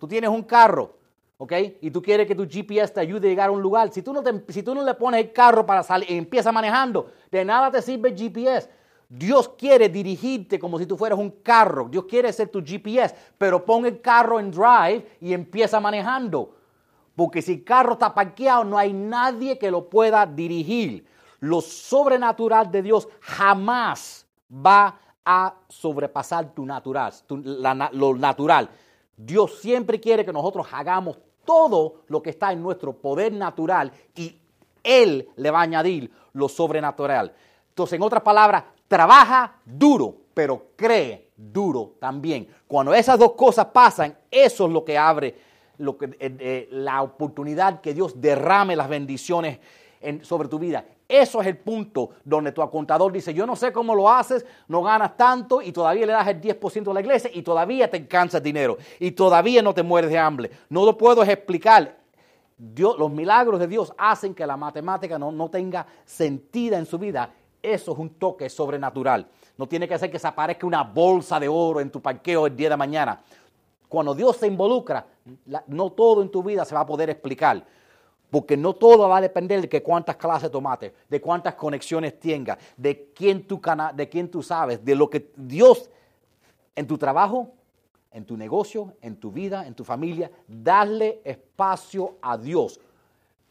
Tú tienes un carro ¿ok? Y tú quieres que tu GPS te ayude a llegar a un lugar. Si tú no, si tú no le pones el carro para salir y empieza manejando, de nada te sirve el GPS. Dios quiere dirigirte como si tú fueras un carro. Dios quiere ser tu GPS, pero pon el carro en drive y empieza manejando. Porque si el carro está parqueado, no hay nadie que lo pueda dirigir. Lo sobrenatural de Dios jamás va a sobrepasar tu natural, lo natural. Dios siempre quiere que nosotros hagamos todo lo que está en nuestro poder natural y Él le va a añadir lo sobrenatural. Entonces, en otras palabras, trabaja duro, pero cree duro también. Cuando esas dos cosas pasan, eso es lo que abre eh, eh, la oportunidad que Dios derrame las bendiciones sobre tu vida. Eso es el punto donde tu contador dice, yo no sé cómo lo haces, no ganas tanto y todavía le das el 10% a la iglesia y todavía te alcanza dinero y todavía no te mueres de hambre. No lo puedo explicar. Dios, los milagros de Dios hacen que la matemática no, no tenga sentido en su vida. Eso es un toque sobrenatural. No tiene que ser que se aparezca una bolsa de oro en tu parqueo el día de mañana. Cuando Dios se involucra, no todo en tu vida se va a poder explicar. Porque no todo va a depender de cuántas clases tomaste, de cuántas conexiones tengas, de quién tú, de quién tú sabes, de lo que Dios en tu trabajo, en tu negocio, en tu vida, en tu familia, darle espacio a Dios.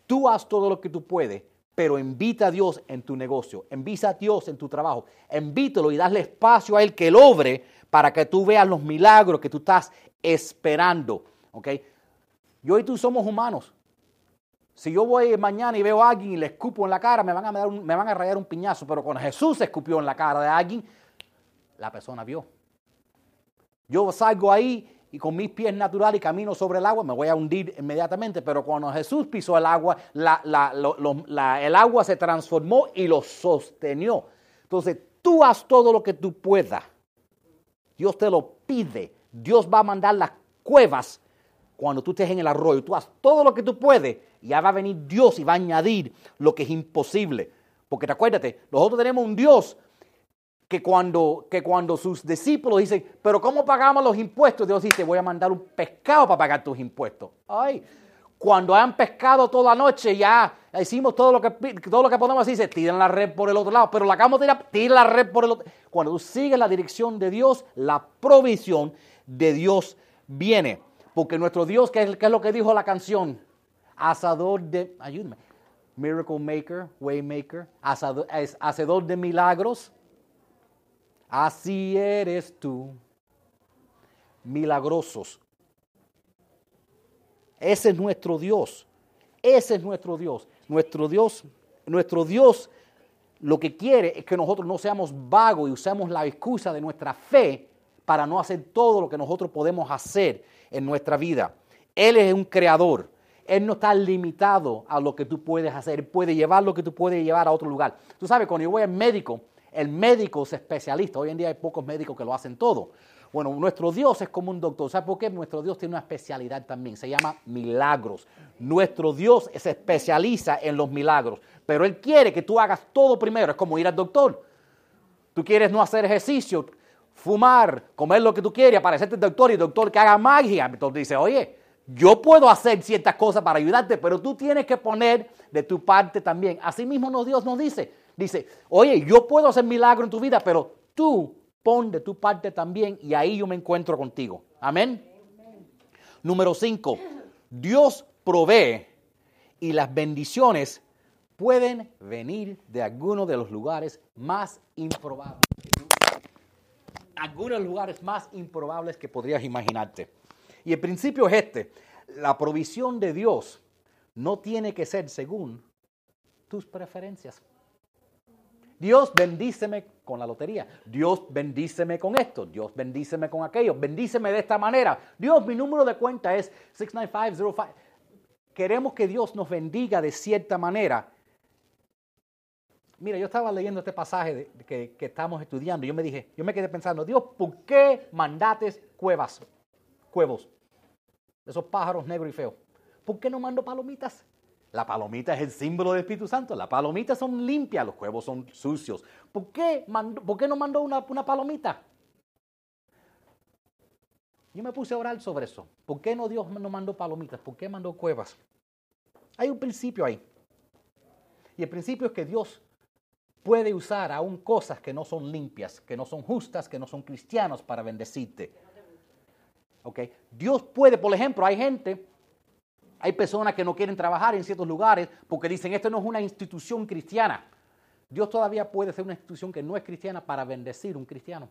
Tú haz todo lo que tú puedes, pero invita a Dios en tu negocio, invita a Dios en tu trabajo, invítalo y dale espacio a Él que logre para que tú veas los milagros que tú estás esperando. ¿ok? Yo y tú somos humanos. Si yo voy mañana y veo a alguien y le escupo en la cara, me van a, dar me van a rayar un piñazo. Pero cuando Jesús escupió en la cara de alguien, la persona vio. Yo salgo ahí y con mis pies naturales y camino sobre el agua, me voy a hundir inmediatamente. Pero cuando Jesús pisó el agua, el agua se transformó y lo sostenió. Entonces, tú haz todo lo que tú puedas. Dios te lo pide. Dios va a mandar las cuevas cuando tú estés en el arroyo. Tú haz todo lo que tú puedes ya va a venir Dios y va a añadir lo que es imposible. Porque te acuérdate, nosotros tenemos un Dios que cuando, que cuando sus discípulos dicen, pero ¿cómo pagamos los impuestos? Dios dice, voy a mandar un pescado para pagar tus impuestos. Ay, cuando han pescado toda la noche, ya hicimos todo lo que, todo lo que podemos, dice, tiran la red por el otro lado, pero la acabamos de tirar, tira la red por el otro. Cuando tú sigues la dirección de Dios, la provisión de Dios viene. Porque nuestro Dios, ¿qué es, es lo que dijo la canción? Asador de, ayúdame, miracle maker, way maker, asador, hacedor de milagros Así eres tú, milagrosos. Ese es nuestro Dios. Ese es nuestro Dios. Nuestro Dios, nuestro Dios lo que quiere es que nosotros no seamos vagos y usemos la excusa de nuestra fe para no hacer todo lo que nosotros podemos hacer en nuestra vida. Él es un creador. Él no está limitado a lo que tú puedes hacer. Él puede llevar lo que tú puedes llevar a otro lugar. Tú sabes, cuando yo voy al médico, el médico es especialista. Hoy en día hay pocos médicos que lo hacen todo. Bueno, nuestro Dios es como un doctor. ¿Sabes por qué? Nuestro Dios tiene una especialidad también. Se llama milagros. Nuestro Dios se especializa en los milagros. Pero Él quiere que tú hagas todo primero. Es como ir al doctor. Tú quieres no hacer ejercicio, fumar, comer lo que tú quieres, aparecerte el doctor y doctor que haga magia. Entonces dice, oye, yo puedo hacer ciertas cosas para ayudarte, pero tú tienes que poner de tu parte también. Así mismo Dios nos dice, Dice, oye, yo puedo hacer milagro en tu vida, pero tú pon de tu parte también y ahí yo me encuentro contigo. Amén. Número cinco, Dios provee y las bendiciones pueden venir de algunos de los lugares más improbables. Algunos lugares más improbables que podrías imaginarte. Y el principio es este, la provisión de Dios no tiene que ser según tus preferencias. Dios bendíceme con la lotería. Dios bendíceme con esto. Dios bendíceme con aquello. Bendíceme de esta manera. Dios, mi número de cuenta es 69505. Queremos que Dios nos bendiga de cierta manera. Mira, yo estaba leyendo este pasaje que, estamos estudiando y yo me dije, yo me quedé pensando, Dios, ¿por qué mandates cuevas? Cuevos. Esos pájaros negros y feos. ¿Por qué no mando palomitas? La palomita es el símbolo del Espíritu Santo. Las palomitas son limpias, los huevos son sucios. ¿Por qué, ¿por qué no mandó una palomita? Yo me puse a orar sobre eso. ¿Por qué no Dios no mandó palomitas? ¿Por qué mandó cuevas? Hay un principio ahí. Y el principio es que Dios puede usar aún cosas que no son limpias, que no son justas, que no son cristianos para bendecirte. Okay. Dios puede, por ejemplo, hay gente hay personas que no quieren trabajar en ciertos lugares porque dicen, esto no es una institución cristiana. Dios todavía puede ser una institución que no es cristiana para bendecir a un cristiano.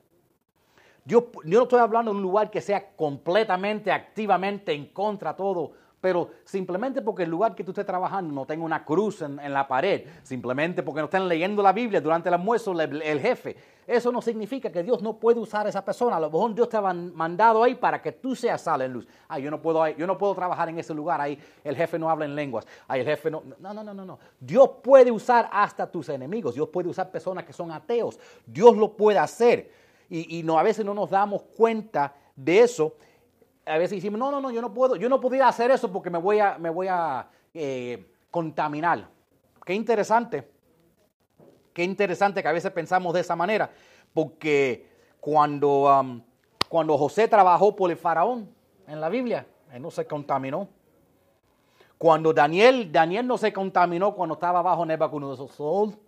Yo, yo no estoy hablando de un lugar que sea completamente, activamente en contra de todo pero simplemente porque el lugar que tú estés trabajando no tenga una cruz en, la pared, simplemente porque no estén leyendo la Biblia durante el almuerzo el, jefe, eso no significa que Dios no puede usar a esa persona. A lo mejor Dios te ha mandado ahí para que tú seas sal en luz. Ay, yo no puedo, yo no puedo trabajar en ese lugar, ahí el jefe no habla en lenguas, ahí el jefe no... No, no, no, no, no. Dios puede usar hasta tus enemigos, Dios puede usar personas que son ateos, Dios lo puede hacer. Y, y no, a veces no nos damos cuenta de eso a veces decimos, no, no, no, yo no puedo, yo no podía hacer eso porque me voy a, me voy a eh, contaminar. Qué interesante, qué interesante que a veces pensamos de esa manera, porque cuando, cuando José trabajó por el faraón en la Biblia, él no se contaminó. Cuando Daniel, Daniel no se contaminó cuando estaba bajo Nebuchadnezzar.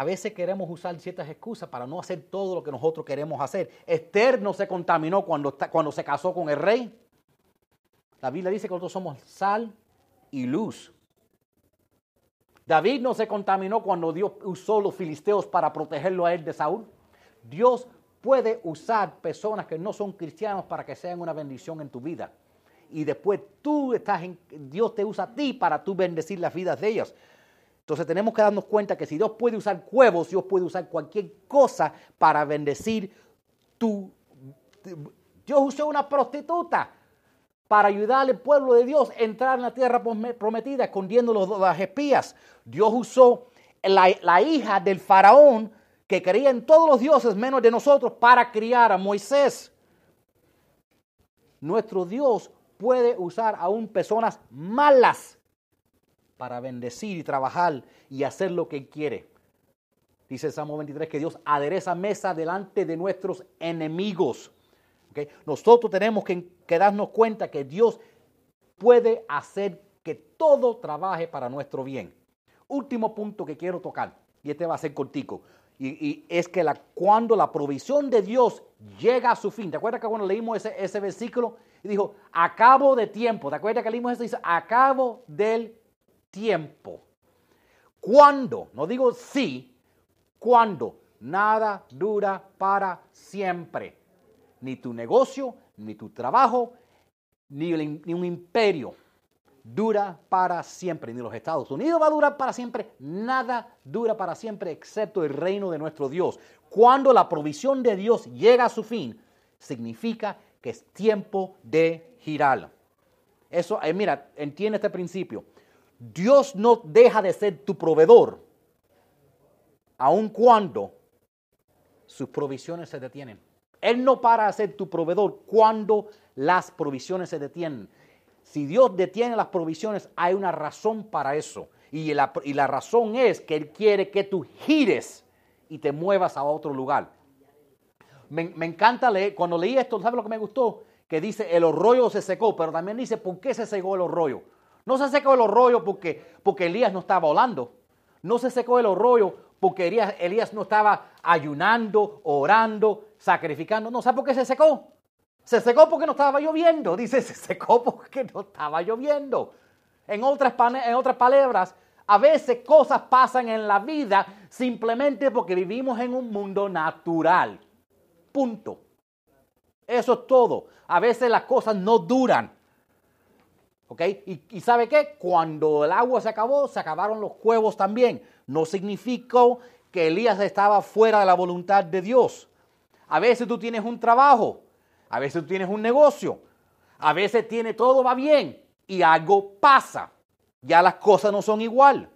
A veces queremos usar ciertas excusas para no hacer todo lo que nosotros queremos hacer. Esther no se contaminó cuando, cuando se casó con el rey. La Biblia dice que nosotros somos sal y luz. David no se contaminó cuando Dios usó los filisteos para protegerlo a él de Saúl. Dios puede usar personas que no son cristianos para que sean una bendición en tu vida. Y después tú estás en, Dios te usa a ti para tú bendecir las vidas de ellas. Entonces tenemos que darnos cuenta que si Dios puede usar cuevos, Dios puede usar cualquier cosa para bendecir tu, Dios usó una prostituta para ayudar al pueblo de Dios a entrar en la tierra prometida, escondiendo las espías. Dios usó la, la hija del faraón que creía en todos los dioses menos de nosotros para criar a Moisés. Nuestro Dios puede usar aún personas malas para bendecir y trabajar y hacer lo que quiere. Dice el Salmo 23 que Dios adereza mesa delante de nuestros enemigos. Nosotros tenemos que, que darnos cuenta que Dios puede hacer que todo trabaje para nuestro bien. Último punto que quiero tocar, y este va a ser cortico, y, es que la, cuando la provisión de Dios llega a su fin, ¿te acuerdas que cuando leímos ese, ese versículo? Y dijo, a cabo de tiempo, ¿te acuerdas que leímos eso? Dice, a cabo del tiempo. Cuando, no digo sí, cuando nada dura para siempre. Ni tu negocio, ni tu trabajo, ni, ni, un imperio dura para siempre. Ni los Estados Unidos va a durar para siempre. Nada dura para siempre excepto el reino de nuestro Dios. Cuando la provisión de Dios llega a su fin, significa que es tiempo de girar. Eso, eh, mira, entiende este principio. Dios no deja de ser tu proveedor, aun cuando sus provisiones se detienen. Él no para de ser tu proveedor cuando las provisiones se detienen. Si Dios detiene las provisiones, hay una razón para eso. Y la, y la razón es que Él quiere que tú gires y te muevas a otro lugar. Me, me, encanta leer, cuando leí esto, ¿sabes lo que me gustó? Que dice, el arroyo se secó, pero también dice, ¿por qué se secó el arroyo? No se secó el arroyo porque, porque Elías no estaba volando. No se secó el arroyo porque Elías, Elías no estaba ayunando, orando, sacrificando. No, ¿sabe por qué se secó? Se secó porque no estaba lloviendo. Dice, [laughs] se secó porque no estaba lloviendo. En otras, en otras palabras, a veces cosas pasan en la vida simplemente porque vivimos en un mundo natural. Punto. Eso es todo. A veces las cosas no duran. ¿Ok? Y, sabe qué? Cuando el agua se acabó, se acabaron los huevos también. No significó que Elías estaba fuera de la voluntad de Dios. A veces tú tienes un trabajo, a veces tú tienes un negocio, a veces tiene todo va bien y algo pasa. Ya las cosas no son igual.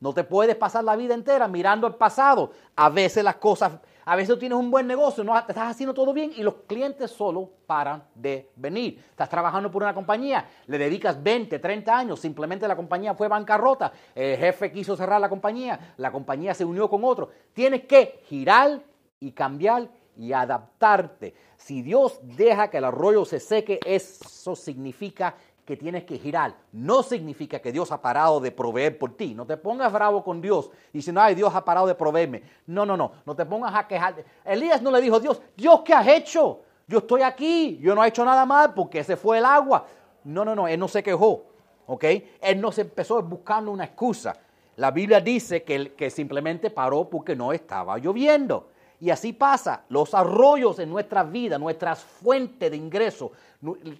No te puedes pasar la vida entera mirando el pasado. A veces las cosas a veces tú tienes un buen negocio, te estás haciendo todo bien y los clientes solo paran de venir. Estás trabajando por una compañía, le dedicas 20, 30 años, simplemente la compañía fue bancarrota, el jefe quiso cerrar la compañía, la compañía se unió con otro. Tienes que girar y cambiar y adaptarte. Si Dios deja que el arroyo se seque, eso significa que tienes que girar. No significa que Dios ha parado de proveer por ti. No te pongas bravo con Dios y no, ay, Dios ha parado de proveerme. No, no, no. No te pongas a quejar. Elías no le dijo a Dios, Dios, ¿qué has hecho? Yo estoy aquí. Yo no he hecho nada mal porque se fue el agua. No, no, no. Él no se quejó. ¿Ok? Él no se empezó buscando una excusa. La Biblia dice que, que simplemente paró porque no estaba lloviendo. Y así pasa. Los arroyos en nuestra vida, nuestras fuentes de ingreso,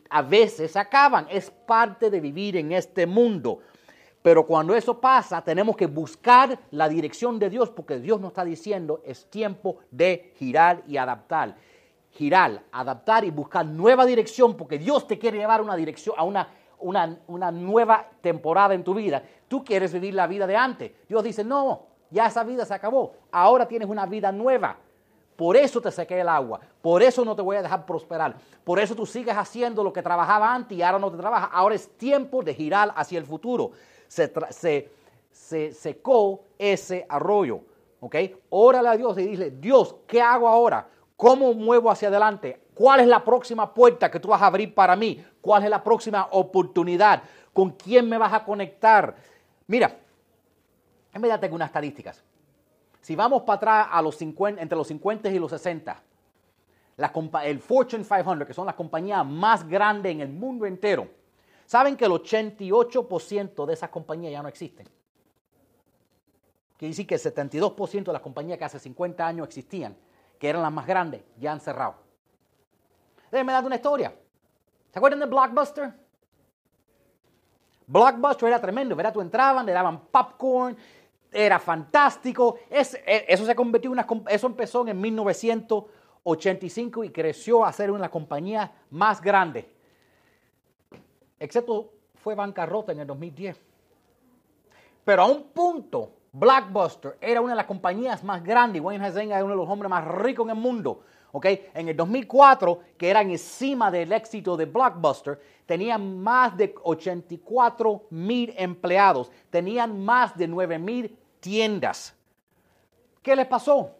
a veces acaban. Es parte de vivir en este mundo. Pero cuando eso pasa, tenemos que buscar la dirección de Dios, porque Dios nos está diciendo es tiempo de girar y adaptar. Girar, adaptar y buscar nueva dirección, porque Dios te quiere llevar una dirección, a una, una, una nueva temporada en tu vida. Tú quieres vivir la vida de antes. Dios dice, no, ya esa vida se acabó. Ahora tienes una vida nueva. Por eso te sequé el agua. Por eso no te voy a dejar prosperar. Por eso tú sigues haciendo lo que trabajaba antes y ahora no te trabaja. Ahora es tiempo de girar hacia el futuro. Se, se, secó ese arroyo. ¿Ok? Órale a Dios y dile, Dios, ¿qué hago ahora? ¿Cómo muevo hacia adelante? ¿Cuál es la próxima puerta que tú vas a abrir para mí? ¿Cuál es la próxima oportunidad? ¿Con quién me vas a conectar? Mira, en verdad tengo unas estadísticas. Si vamos para atrás a los 50, entre los 50 y los 60, el Fortune 500, que son las compañías más grandes en el mundo entero, saben que el 88% de esas compañías ya no existen. Quiere decir que el 72% de las compañías que hace 50 años existían, que eran las más grandes, ya han cerrado. Déjenme dar una historia. ¿Se acuerdan de Blockbuster? Blockbuster era tremendo, ¿verdad? Tú entraban, le daban popcorn, era fantástico. E, eso se convirtió en una, eso empezó en 1900 85 y creció a ser una compañía más grande. Excepto fue bancarrota en el 2010. Pero a un punto, Blockbuster era una de las compañías más grandes. Wayne Huizenga era uno de los hombres más ricos en el mundo. ¿okay? En el 2004, que era encima del éxito de Blockbuster, tenían más de 84 mil empleados, tenían más de 9 mil tiendas. ¿Qué les pasó?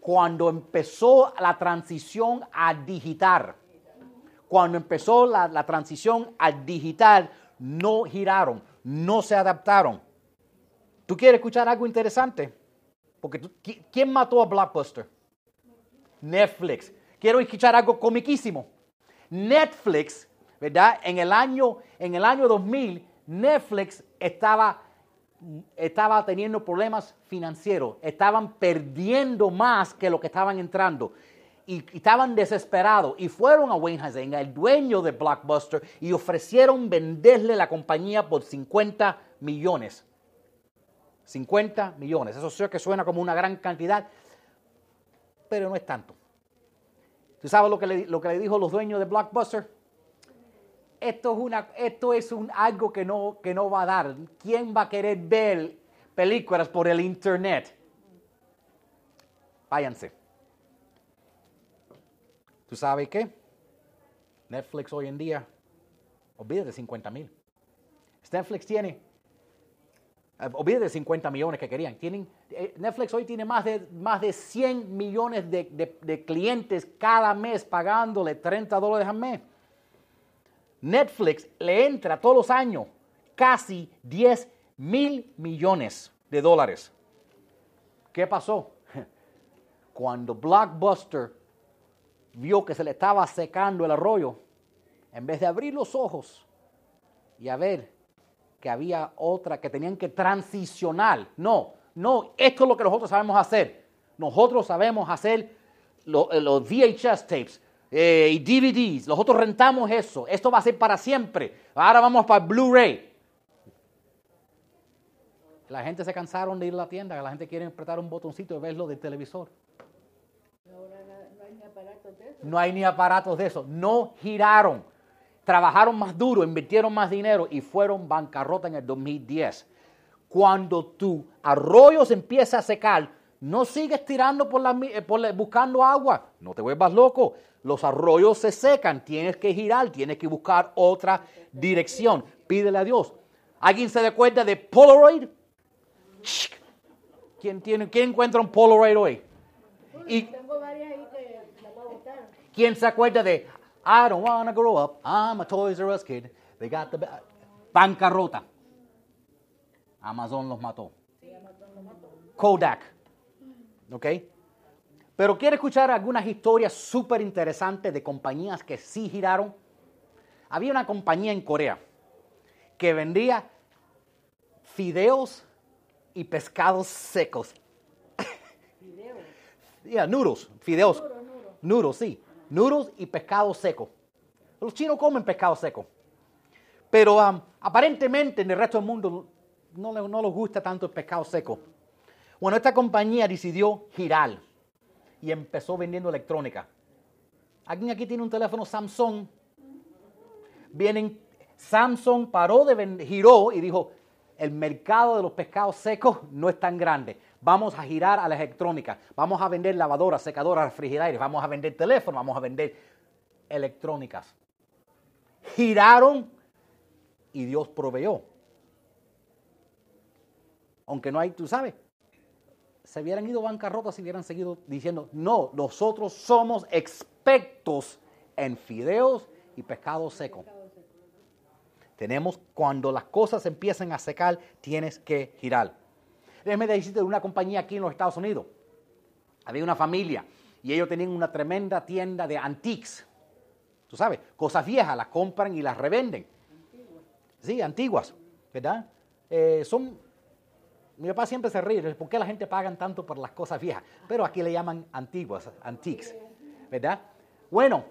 Cuando empezó la transición a digital, cuando empezó la, transición al digital, no giraron, no se adaptaron. ¿Tú quieres escuchar algo interesante? Porque ¿quién mató a Blockbuster? Netflix. Quiero escuchar algo comiquísimo. Netflix, ¿verdad? En el año, en el año 2000, Netflix estaba, estaba teniendo problemas financieros. Estaban perdiendo más que lo que estaban entrando. Y, estaban desesperados y fueron a Wayne Huizenga, el dueño de Blockbuster, y ofrecieron venderle la compañía por 50 millones. 50 millones. Eso sé que suena como una gran cantidad, pero no es tanto. ¿Tú sabes lo que le, lo que le dijo los dueños de Blockbuster? Esto es, una, esto es un, algo que no, que no va a dar. ¿Quién va a querer ver películas por el Internet? Váyanse. ¿Tú sabes qué? Netflix hoy en día, olvídate de 50 mil. Netflix tiene eh, olvídate de 50 millones que querían. Tienen, eh, Netflix hoy tiene más de, más de 100 millones de, clientes cada mes pagándole 30 dólares al mes. Netflix le entra todos los años casi 10 mil millones de dólares. ¿Qué pasó? [laughs] Cuando Blockbuster vio que se le estaba secando el arroyo, en vez de abrir los ojos y a ver que había otra, que tenían que transicionar. No, no, esto es lo que nosotros sabemos hacer. Nosotros sabemos hacer eh, los VHS tapes eh, y DVDs. Nosotros rentamos eso. Esto va a ser para siempre. Ahora vamos para Blu-ray. La gente se cansaron de ir a la tienda, la gente quiere apretar un botoncito y verlo del televisor. no hay ni aparatos de eso. No giraron trabajaron más duro, invirtieron más dinero y fueron bancarrota en el 2010. Cuando tu arroyo se empieza a secar, no sigues tirando por la, eh, por buscando agua, no te vuelvas loco. Los arroyos se secan, tienes que girar, tienes que buscar otra dirección. Pídele a Dios. ¿Alguien se recuerda de Polaroid? ¿Quién, tiene, ¿Quién encuentra un Polaroid hoy? Y, ¿Quién se acuerda de I don't want to grow up. I'm a Toys R Us kid. They got the bancarrota. Amazon los mató. Kodak. ¿Ok? Pero quiere escuchar algunas historias súper interesantes de compañías que sí giraron. Había una compañía en Corea que vendía fideos y pescados secos. Fideos. [laughs] yeah, noodles, fideos. Noodles, sí noodles y pescado seco. Los chinos comen pescado seco. Pero um, aparentemente en el resto del mundo no, no les gusta tanto el pescado seco. Bueno, esta compañía decidió girar y empezó vendiendo electrónica. ¿Alguien aquí tiene un teléfono Samsung? Vienen, Samsung paró de vender, giró y dijo, el mercado de los pescados secos no es tan grande. Vamos a girar a la electrónica. Vamos a vender lavadoras, secadoras, refrigeradores. Vamos a vender teléfonos. Vamos a vender electrónicas. Giraron y Dios proveyó. Aunque no hay, tú sabes, se hubieran ido bancarrotas si hubieran seguido diciendo, no, nosotros somos expertos en fideos y pescado seco. Tenemos, cuando las cosas empiezan a secar, tienes que girar. Déjeme decirte de una compañía aquí en los Estados Unidos. Había una familia y ellos tenían una tremenda tienda de antiques. Tú sabes, cosas viejas, las compran y las revenden. Sí, antiguas, ¿verdad? Eh, son, mi papá siempre se ríe, ¿por qué la gente paga tanto por las cosas viejas? Pero aquí le llaman antiguas, antiques, ¿verdad? Bueno,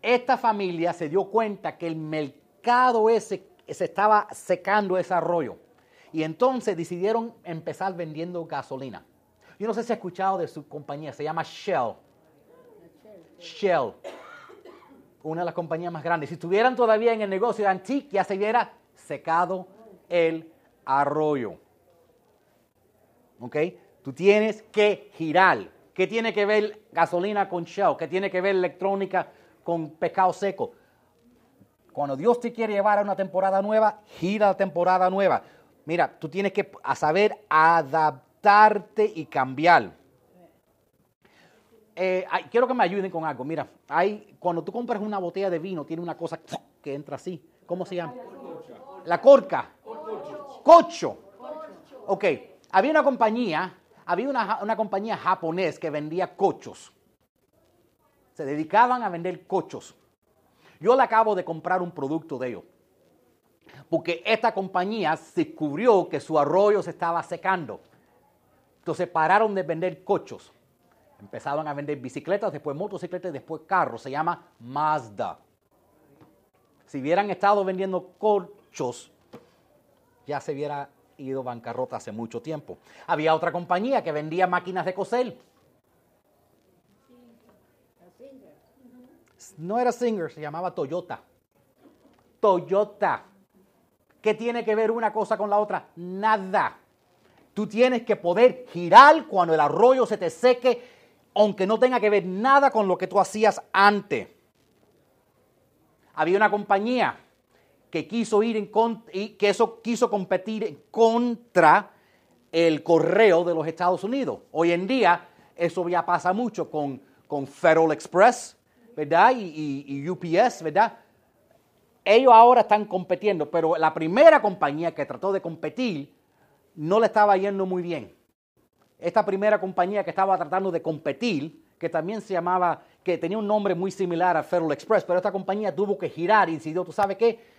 esta familia se dio cuenta que el mercado ese se estaba secando ese arroyo. Y entonces decidieron empezar vendiendo gasolina. Yo no sé si ha escuchado de su compañía, se llama Shell. Shell. Una de las compañías más grandes. Si estuvieran todavía en el negocio de Antique, ya se hubiera secado el arroyo. ¿Ok? Tú tienes que girar. ¿Qué tiene que ver gasolina con Shell? ¿Qué tiene que ver electrónica con pescado seco? Cuando Dios te quiere llevar a una temporada nueva, gira la temporada nueva. Mira, tú tienes que saber adaptarte y cambiar. Eh, quiero que me ayuden con algo. Mira, hay, cuando tú compras una botella de vino, tiene una cosa que entra así. ¿Cómo se llama? La corca. Cocho. Ok, había una compañía, había una, una compañía japonés que vendía cochos. Se dedicaban a vender cochos. Yo le acabo de comprar un producto de ellos. Porque esta compañía descubrió que su arroyo se estaba secando. Entonces pararon de vender cochos. Empezaron a vender bicicletas, después motocicletas, después carros. Se llama Mazda. Si hubieran estado vendiendo cochos, ya se hubiera ido bancarrota hace mucho tiempo. Había otra compañía que vendía máquinas de coser. No era Singer, se llamaba Toyota. Toyota. ¿Qué tiene que ver una cosa con la otra? Nada. Tú tienes que poder girar cuando el arroyo se te seque, aunque no tenga que ver nada con lo que tú hacías antes. Había una compañía que quiso ir en contra, y que eso quiso competir contra el correo de los Estados Unidos. Hoy en día eso ya pasa mucho con, con Federal Express, ¿verdad? Y, UPS, ¿verdad? Ellos ahora están compitiendo, pero la primera compañía que trató de competir no le estaba yendo muy bien. Esta primera compañía que estaba tratando de competir, que también se llamaba, que tenía un nombre muy similar a Federal Express, pero esta compañía tuvo que girar y ¿tú sabes qué?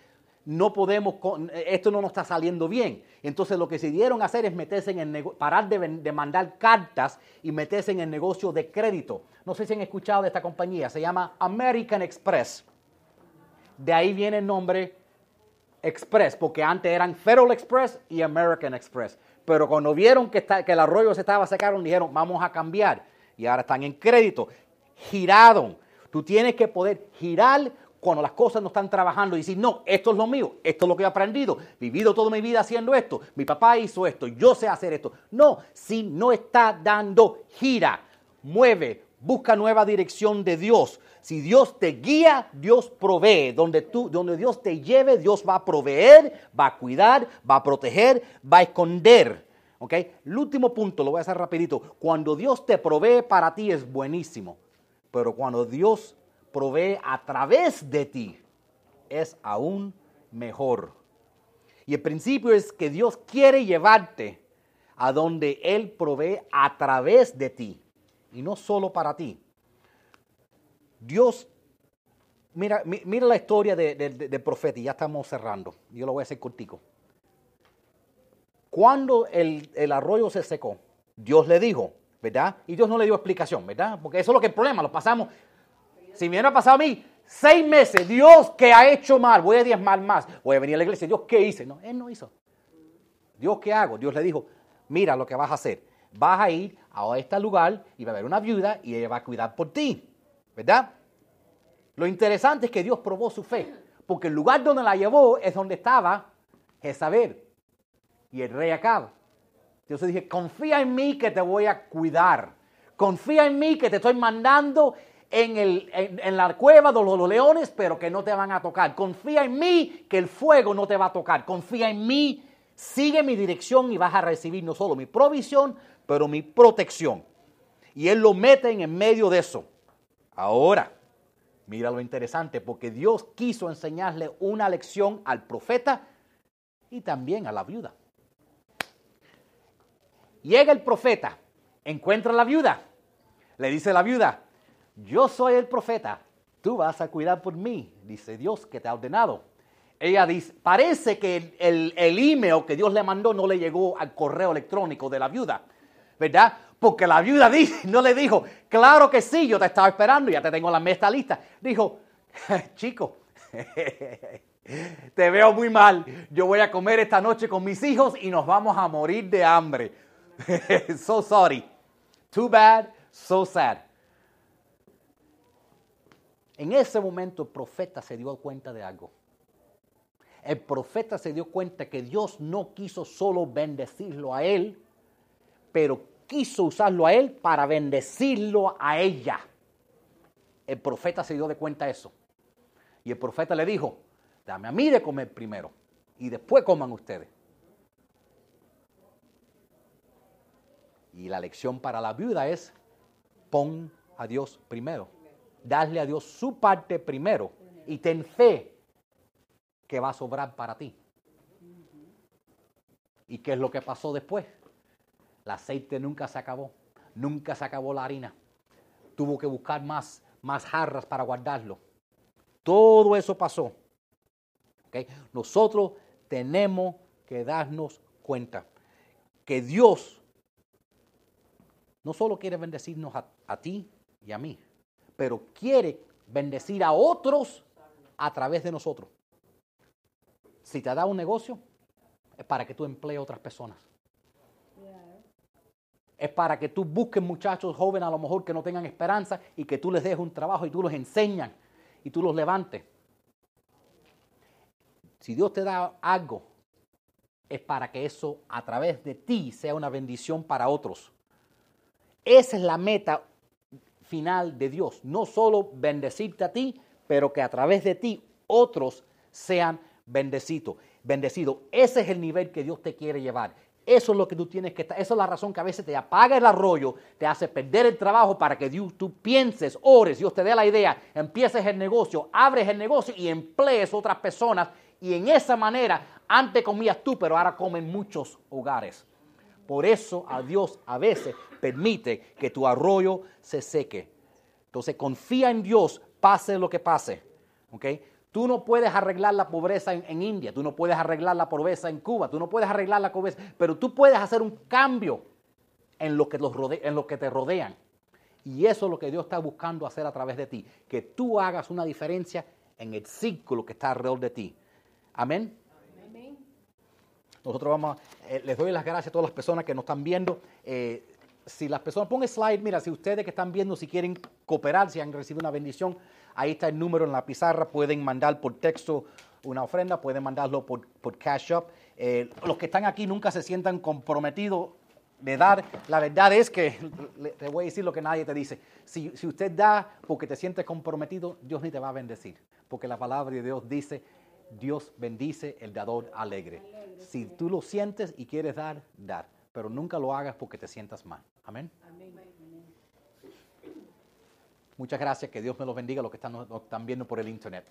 No podemos, esto no nos está saliendo bien. Entonces lo que decidieron hacer es meterse en el parar de, mandar cartas y meterse en el negocio de crédito. No sé si han escuchado de esta compañía, se llama American Express. De ahí viene el nombre Express, porque antes eran Federal Express y American Express. Pero cuando vieron que, que el arroyo se estaba secando, dijeron, vamos a cambiar. Y ahora están en crédito. Giraron. Tú tienes que poder girar cuando las cosas no están trabajando y decir, no, esto es lo mío, esto es lo que he aprendido, vivido toda mi vida haciendo esto, mi papá hizo esto, yo sé hacer esto. No, si no está dando gira, mueve, busca nueva dirección de Dios. Si Dios te guía, Dios provee. Donde, tú, donde Dios te lleve, Dios va a proveer, va a cuidar, va a proteger, va a esconder. ¿Ok? El último punto, lo voy a hacer rapidito. Cuando Dios te provee para ti es buenísimo. Pero cuando Dios provee a través de ti, es aún mejor. Y el principio es que Dios quiere llevarte a donde Él provee a través de ti y no solo para ti. Dios, mira, mira la historia del profeta y ya estamos cerrando. Yo lo voy a hacer contigo. Cuando el, el, arroyo se secó, Dios le dijo, ¿verdad? Y Dios no le dio explicación, ¿verdad? Porque eso es lo que es el problema, lo pasamos. Si me hubiera pasado a mí seis meses, Dios que ha hecho mal, voy a diezmar más, voy a venir a la iglesia, Dios qué hice. No, Él no hizo. Dios qué hago. Dios le dijo, mira lo que vas a hacer. Vas a ir a este lugar y va a haber una viuda y ella va a cuidar por ti. ¿Verdad? Lo interesante es que Dios probó su fe, porque el lugar donde la llevó es donde estaba Jezabel y el rey Acab. Dios dije, confía en mí que te voy a cuidar. Confía en mí que te estoy mandando en, el, en, la cueva de los, leones, pero que no te van a tocar. Confía en mí que el fuego no te va a tocar. Confía en mí, sigue mi dirección y vas a recibir no solo mi provisión, pero mi protección. Y Él lo mete en medio de eso. Ahora, mira lo interesante, porque Dios quiso enseñarle una lección al profeta y también a la viuda. Llega el profeta, encuentra a la viuda, le dice a la viuda, yo soy el profeta, tú vas a cuidar por mí, dice Dios que te ha ordenado. Ella dice, parece que el, el email que Dios le mandó no le llegó al correo electrónico de la viuda. ¿verdad? Porque la viuda dice, [laughs] no le dijo, claro que sí, yo te estaba esperando, ya te tengo la mesa lista. Dijo, [laughs] chico, [laughs] te veo muy mal, yo voy a comer esta noche con mis hijos y nos vamos a morir de hambre. so sorry. Too bad, so sad. En ese momento el profeta se dio cuenta de algo. El profeta se dio cuenta que Dios no quiso solo bendecirlo a él, pero quiso usarlo a él para bendecirlo a ella. El profeta se dio de cuenta eso. Y el profeta le dijo, dame a mí de comer primero y después coman ustedes. Y la lección para la viuda es, pon a Dios primero. Darle a Dios su parte primero y ten fe que va a sobrar para ti. ¿Y qué es lo que pasó después? El aceite nunca se acabó, nunca se acabó la harina. Tuvo que buscar más, más jarras para guardarlo. Todo eso pasó. Nosotros tenemos que darnos cuenta que Dios no solo quiere bendecirnos a ti y a mí, pero quiere bendecir a otros a través de nosotros. Si te da un negocio, es para que tú emplees a otras personas. Es para que tú busques muchachos jóvenes a lo mejor que no tengan esperanza y que tú les dejes un trabajo y tú los enseñas y tú los levantes. Si Dios te da algo, es para que eso a través de ti sea una bendición para otros. Esa es la meta final de Dios. No solo bendecirte a ti, pero que a través de ti otros sean bendecidos. Bendecido. Ese es el nivel que Dios te quiere llevar. Eso es lo que tú tienes que estar. Esa es la razón que a veces te apaga el arroyo, te hace perder el trabajo para que Dios, tú pienses, ores, Dios te dé la idea, empieces el negocio, abres el negocio y emplees otras personas. Y en esa manera, antes comías tú, pero ahora comen muchos hogares. Por eso a Dios a veces permite que tu arroyo se seque. Entonces confía en Dios, pase lo que pase. Tú no puedes arreglar la pobreza en, India, tú no puedes arreglar la pobreza en Cuba, tú no puedes arreglar la pobreza, pero tú puedes hacer un cambio en lo que, los en lo que te rodean. Y eso es lo que Dios está buscando hacer a través de ti, que tú hagas una diferencia en el círculo que está alrededor de ti. Amén. Nosotros vamos, eh, les doy las gracias a todas las personas que nos están viendo. Eh, si las personas, pon slide, mira, si ustedes que están viendo, si quieren cooperar, si han recibido una bendición, ahí está el número en la pizarra, pueden mandar por texto una ofrenda, pueden mandarlo por, por Cash Up. Eh, los que están aquí nunca se sientan comprometidos de dar. La verdad es que, te voy a decir lo que nadie te dice, si, si usted da porque te sientes comprometido, Dios ni te va a bendecir, porque la palabra de Dios dice, Dios bendice el dador alegre. Si tú lo sientes y quieres dar, dar. Pero nunca lo hagas porque te sientas mal. Amén. Muchas gracias. Que Dios me los bendiga los que están, están viendo por el internet.